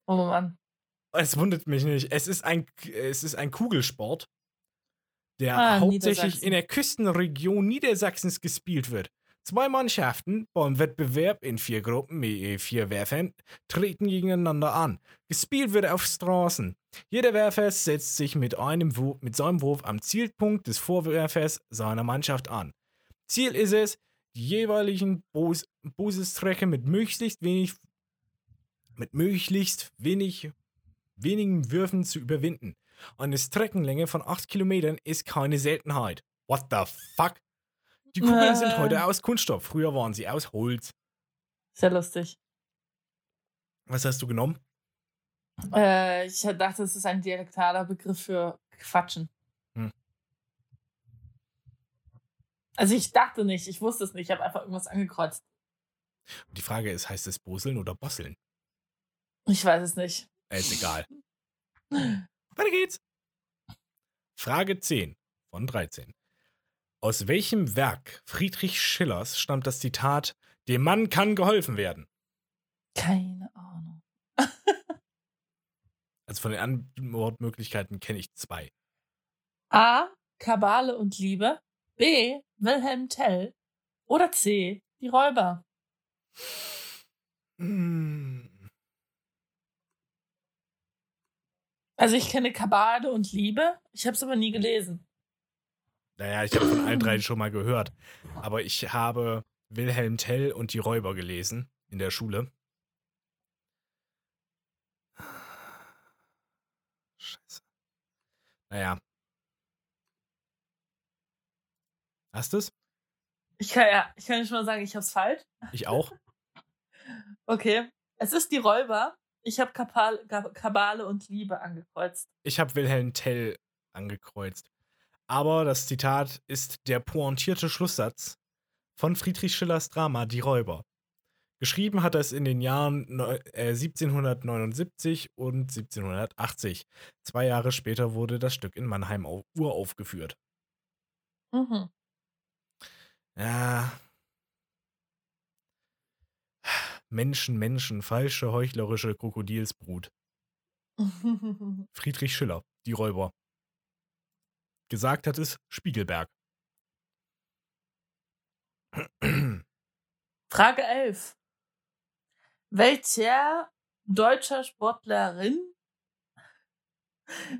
Oh Mann. Es wundert mich nicht. Es ist ein, es ist ein Kugelsport, der Ah, hauptsächlich in der Küstenregion Niedersachsens gespielt wird. Zwei Mannschaften beim Wettbewerb in vier Gruppen mit je vier Werfern treten gegeneinander an. Gespielt wird auf Straßen. Jeder Werfer setzt sich mit, einem mit seinem Wurf am Zielpunkt des Vorwerfers seiner Mannschaft an. Ziel ist es, die jeweiligen Bos Bosestrecke mit möglichst wenig mit möglichst wenig wenigen Würfen zu überwinden. Eine Streckenlänge von 8 Kilometern ist keine Seltenheit. What the fuck? Die Kugeln sind Äh. heute aus Kunststoff. Früher waren sie aus Holz. Sehr lustig. Was hast du genommen? Äh, ich dachte, es ist ein dialektaler Begriff für Quatschen. Hm. Also ich dachte nicht, ich wusste es nicht, ich habe einfach irgendwas angekreuzt. Und die Frage ist, heißt es Boseln oder Bosseln? Ich weiß es nicht. Ist egal. (laughs) Weiter geht's. Frage 10 von 13. Aus welchem Werk Friedrich Schillers stammt das Zitat, dem Mann kann geholfen werden? Keine Ahnung. (laughs) Also von den Antwortmöglichkeiten kenne ich zwei. A. Kabale und Liebe. B. Wilhelm Tell. Oder C. Die Räuber. Hm. Also ich kenne Kabale und Liebe. Ich habe es aber nie gelesen. Naja, ich habe von allen drei (clears throat) schon mal gehört. Aber ich habe Wilhelm Tell und die Räuber gelesen in der Schule. Scheiße. Naja. Hast du's? Ich kann ja, ich kann schon mal sagen, ich habe es falsch. Ich auch. (laughs) Okay. Es ist die Räuber. Ich habe Kabale, und Liebe angekreuzt. Ich habe Wilhelm Tell angekreuzt. Aber das Zitat ist der pointierte Schlusssatz von Friedrich Schillers Drama Die Räuber. Geschrieben hat er es in den Jahren neu- äh, 1779 und 1780. Zwei Jahre später wurde das Stück in Mannheim au- uraufgeführt. Mhm. Ja. Menschen, Menschen, falsche, heuchlerische Krokodilsbrut. (laughs) Friedrich Schiller, Die Räuber. Gesagt hat es Spiegelberg. Frage 11. Welcher deutscher Sportlerin,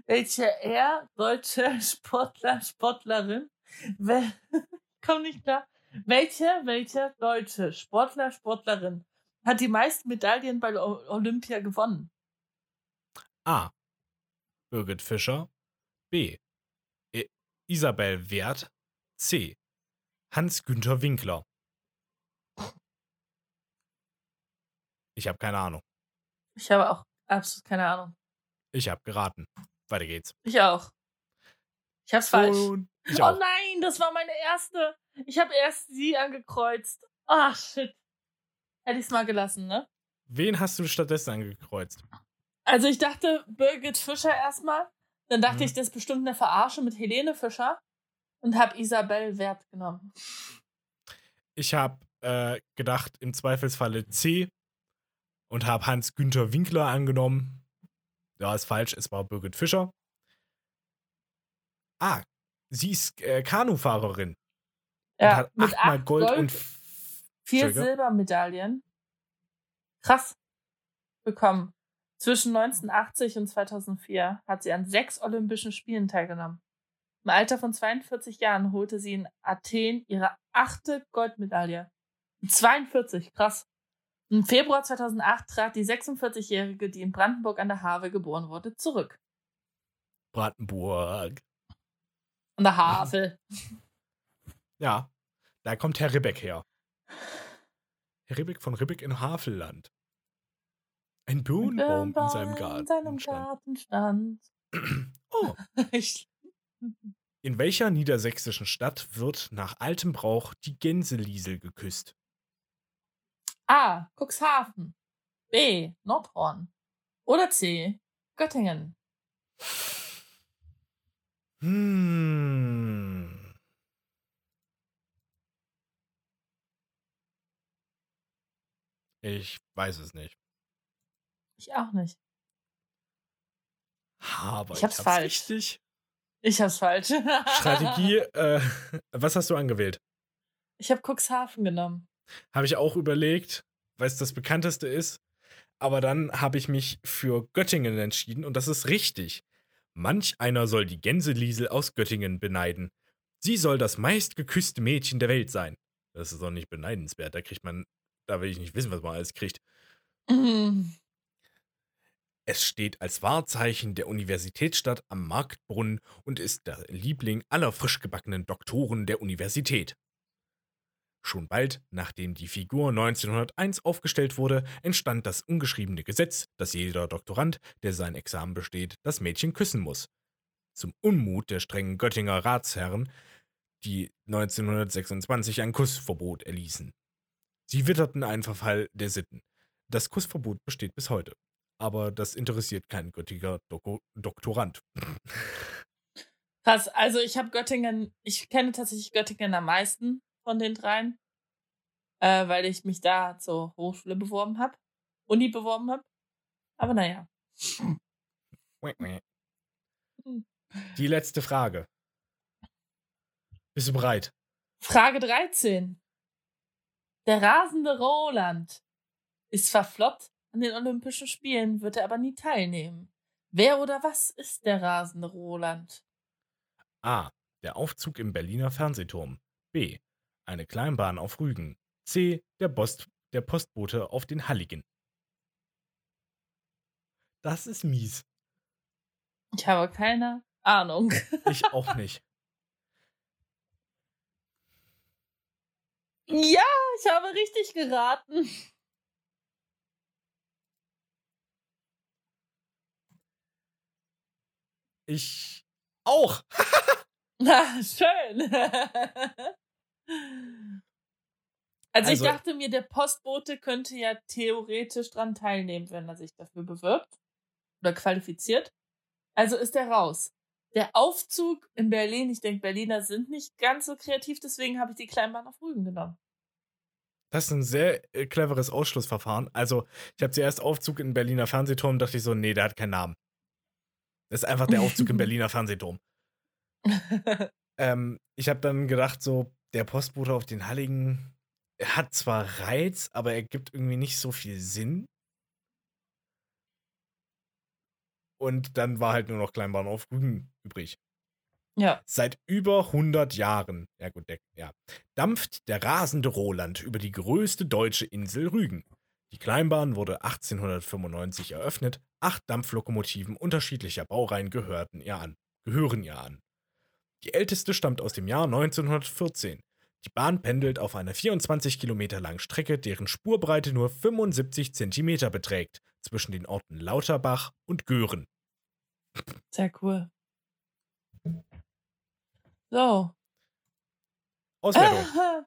welcher er deutscher (laughs) Sportler, Sportlerin, wel, (laughs) komm nicht klar, welcher, welcher deutsche Sportler, Sportlerin hat die meisten Medaillen bei Olympia gewonnen? A. Birgit Fischer. B. Isabel Wert. C. Hans-Günther Winkler. Ich habe keine Ahnung. Ich habe auch absolut keine Ahnung. Ich habe geraten. Weiter geht's. Ich auch. Ich hab's falsch. Ich oh nein, das war meine erste. Ich habe erst sie angekreuzt. Ach, shit. Hätte ich's mal gelassen, ne? Wen hast du stattdessen angekreuzt? Also ich dachte Birgit Fischer erstmal. Dann dachte Mhm. ich, das ist bestimmt eine Verarsche mit Helene Fischer. Und habe Isabel Wert genommen. Ich habe äh, gedacht, im Zweifelsfalle C und habe Hans-Günther Winkler angenommen. Ja, ist falsch, es war Birgit Fischer. Ah, sie ist äh, Kanufahrerin und Ja, hat mit achtmal acht Gold, Gold, und vier Entschuldige. Silbermedaillen. Krass. Bekommen. Zwischen 1980 und 2004 hat sie an sechs Olympischen Spielen teilgenommen. Im Alter von 42 Jahren holte sie in Athen ihre achte Goldmedaille. 42, krass. Im Februar 2008 trat die 46-Jährige, die in Brandenburg an der Havel geboren wurde, zurück. Brandenburg. An der Havel. Ja, da kommt Herr Ribbeck her. Herr Ribbeck von Ribbeck in Havelland. Ein Birnbaum in seinem Garten. In seinem. Garten stand. (clears throat) Oh, (laughs) in welcher niedersächsischen Stadt wird nach altem Brauch die Gänseliesel geküsst? A. Cuxhaven. B. Nordhorn. Oder C. Göttingen. Hm. Ich weiß es nicht. Ich auch nicht. Aber Ich hab's falsch. richtig. Ich hab's falsch. Strategie, (laughs) äh, was hast du angewählt? Ich habe Cuxhaven genommen. Habe ich auch überlegt, weil es das bekannteste ist. Aber dann habe ich mich für Göttingen entschieden und das ist richtig. Manch einer soll die Gänseliesel aus Göttingen beneiden. Sie soll das meistgeküsste Mädchen der Welt sein. Das ist doch nicht beneidenswert. Da kriegt man, da will ich nicht wissen, was man alles kriegt. Mhm. Es steht als Wahrzeichen der Universitätsstadt am Marktbrunnen und ist der Liebling aller frisch gebackenen Doktoren der Universität. Schon bald, nachdem die Figur 1901 aufgestellt wurde, entstand das ungeschriebene Gesetz, dass jeder Doktorand, der sein Examen besteht, das Mädchen küssen muss. Zum Unmut der strengen Göttinger Ratsherren, die 1926 ein Kussverbot erließen. Sie witterten einen Verfall der Sitten. Das Kussverbot besteht bis heute. Aber das interessiert keinen Göttinger Doko Doktorand. Krass, also ich habe Göttingen, ich kenne tatsächlich Göttingen am meisten von den dreien, äh, weil ich mich da zur Hochschule beworben habe, Uni beworben habe. Aber naja. Die letzte Frage. Bist du bereit? Frage 13. Der rasende Roland ist verfloppt an den Olympischen Spielen, wird er aber nie teilnehmen. Wer oder was ist der rasende Roland? A. Der Aufzug im Berliner Fernsehturm. B. Eine Kleinbahn auf Rügen. C. Der, Post der Postbote auf den Halligen. Das ist mies. Ich habe keine Ahnung. Ich auch nicht. Ja, ich habe richtig geraten. Ich auch. (laughs) Na, schön. Also, Also- ich dachte mir, der Postbote könnte ja theoretisch dran teilnehmen, wenn er sich dafür bewirbt oder qualifiziert. Also ist er raus. Der Aufzug in Berlin, ich denke, Berliner sind nicht ganz so kreativ, deswegen habe ich die Kleinbahn auf Rügen genommen. Das ist ein sehr äh, cleveres Ausschlussverfahren. Also, ich habe zuerst Aufzug in Berliner Fernsehturm, dachte ich so, nee, der hat keinen Namen. Das ist einfach der Aufzug im (laughs) Berliner Fernsehturm. Ähm, ich habe dann gedacht, so, der Postbote auf den Halligen hat zwar Reiz, aber er gibt irgendwie nicht so viel Sinn. Und dann war halt nur noch Kleinbahn auf Rügen übrig. Ja. Seit über 100 Jahren, ja gut, der, ja, dampft der rasende Roland über die größte deutsche Insel Rügen. Die Kleinbahn wurde 1895 eröffnet. Acht Dampflokomotiven unterschiedlicher Baureihen gehörten ihr an, gehören ihr an. Die älteste stammt aus dem Jahr 1914. Die Bahn pendelt auf einer 24 Kilometer langen Strecke, deren Spurbreite nur 75 Zentimeter beträgt, zwischen den Orten Lauterbach und Göhren. Sehr cool. So. Auswertung. (laughs)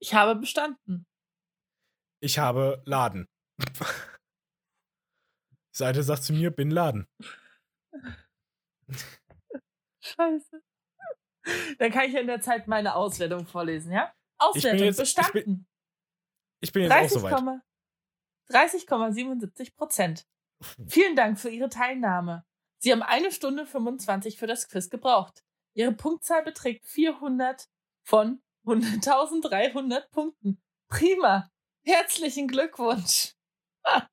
Ich habe bestanden. Ich habe Laden. (laughs) Seite sagt zu mir, bin Laden. Scheiße. Dann kann ich in der Zeit meine Auswertung vorlesen, ja? Auswertung jetzt- ich bestanden. Ich bin jetzt auch soweit. 30,77 Prozent. Vielen Dank für Ihre Teilnahme. Sie haben eine Stunde 25 für das Quiz gebraucht. Ihre Punktzahl beträgt 400 von 100.300 Punkten. Prima. Herzlichen Glückwunsch. (laughs)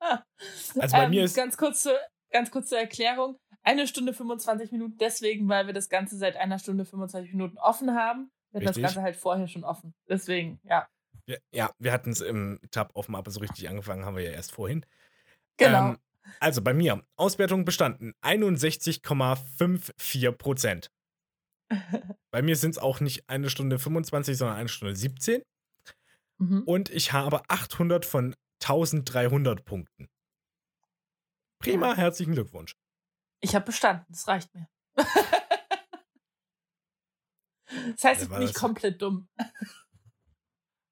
Also bei mir ist- ganz kurz, zur, ganz kurz zur Erklärung. Eine Stunde 25 Minuten deswegen, weil wir das Ganze seit einer Stunde 25 Minuten offen haben. Wir hatten das. Ganze halt vorher schon offen. Deswegen, ja. Ja, wir hatten es im Tab offen, aber so richtig angefangen haben wir ja erst vorhin. Genau. Ähm, also bei mir, Auswertung bestanden 61,54 Prozent. Bei mir sind es auch nicht eine Stunde 25, sondern eine Stunde 17. mhm. Und ich habe 800 von 1300 Punkten. Prima, Ja. herzlichen Glückwunsch. Ich habe bestanden, das reicht mir. (laughs) das heißt, ich bin nicht komplett dumm.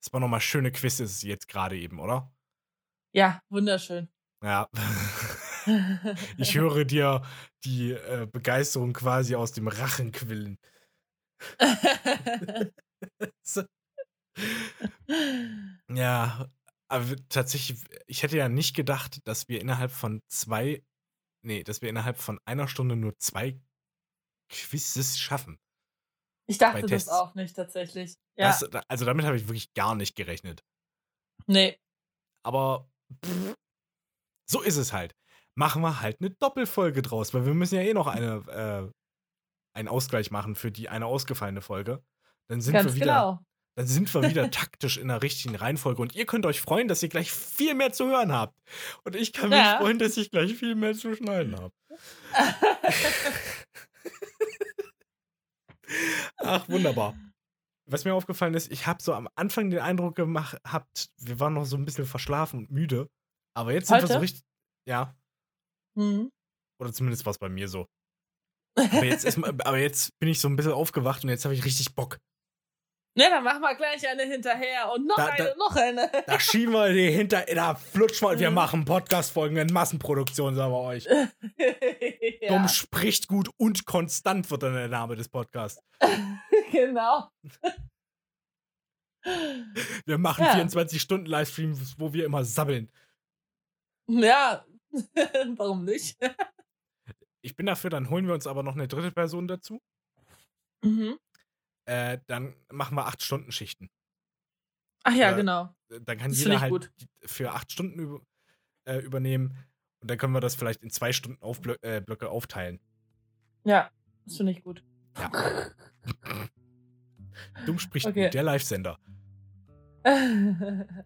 Das war nochmal schöne Quizzes jetzt gerade eben, oder? Ja, wunderschön. Ja. (laughs) Ich höre dir die äh, Begeisterung quasi aus dem Rachen quillen. (laughs) (laughs) So. Ja, aber tatsächlich, ich hätte ja nicht gedacht, dass wir innerhalb von zwei, nee, dass wir innerhalb von einer Stunde nur zwei Quizzes schaffen. ich dachte das auch nicht tatsächlich. Ja, Das, also damit habe ich wirklich gar nicht gerechnet. nee. Aber pff, so ist es halt. Machen wir halt eine Doppelfolge draus, weil wir müssen ja eh noch eine, äh, einen Ausgleich machen für die eine ausgefallene Folge. Dann sind Ganz wir wieder, genau. dann sind wir wieder (laughs) taktisch in der richtigen Reihenfolge und ihr könnt euch freuen, dass ihr gleich viel mehr zu hören habt. Und ich kann mich Ja. freuen, dass ich gleich viel mehr zu schneiden habe. (laughs) Ach, wunderbar. Was mir aufgefallen ist, ich habe so am Anfang den Eindruck gemacht, habt, wir waren noch so ein bisschen verschlafen und müde. Aber jetzt sind wir so Heute? richtig. Ja, Hm. oder zumindest war es bei mir so. Aber jetzt, ist, aber jetzt bin ich so ein bisschen aufgewacht und jetzt habe ich richtig Bock. Ne, dann machen wir gleich eine hinterher und noch Da- eine, da- noch eine. Da schieben wir die hinter, da flutsch mal, wir Mhm. machen Podcast-Folgen in Massenproduktion, sagen wir euch. (laughs) ja, Dumm spricht gut und konstant wird dann der Name des Podcasts. (laughs) genau. Wir machen Ja. 24-Stunden-Livestreams, wo wir immer sabbeln. Ja, (laughs) warum nicht? Ich bin dafür, dann holen wir uns aber noch eine dritte Person dazu. Mhm. Äh, dann machen wir 8-Stunden-Schichten. Ach ja, Ja. genau. Dann kann Das jeder halt gut. für 8 Stunden über, äh, übernehmen. Und dann können wir das vielleicht in zwei Stunden Aufblö äh, Blöcke aufteilen. Ja, das finde ich gut. Ja. Dumm spricht Okay. gut, der Live-Sender. (laughs)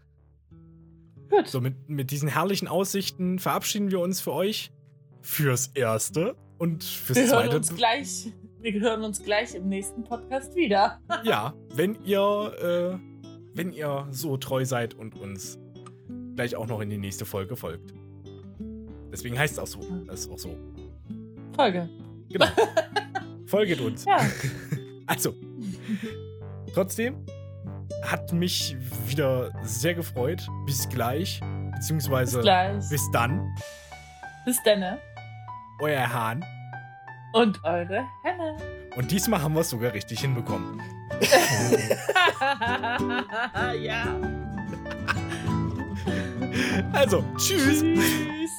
gut. So, mit, mit diesen herrlichen Aussichten verabschieden wir uns für euch. Fürs Erste. Und fürs Wir hören Zweite. uns gleich. Wir hören uns gleich im nächsten Podcast wieder. (laughs) Ja, wenn ihr, äh, wenn ihr so treu seid und uns gleich auch noch in die nächste Folge folgt. Deswegen heißt es auch so. Das ist auch so. Folge. Genau. (laughs) Folget uns. Ja. (laughs) Also, trotzdem hat mich wieder sehr gefreut. Bis gleich. Beziehungsweise Bis gleich. bis dann. Bis dann. Euer Hahn. Und eure Henne. Und diesmal haben wir es sogar richtig hinbekommen. (laughs) ja. Also, tschüss. Tschüss.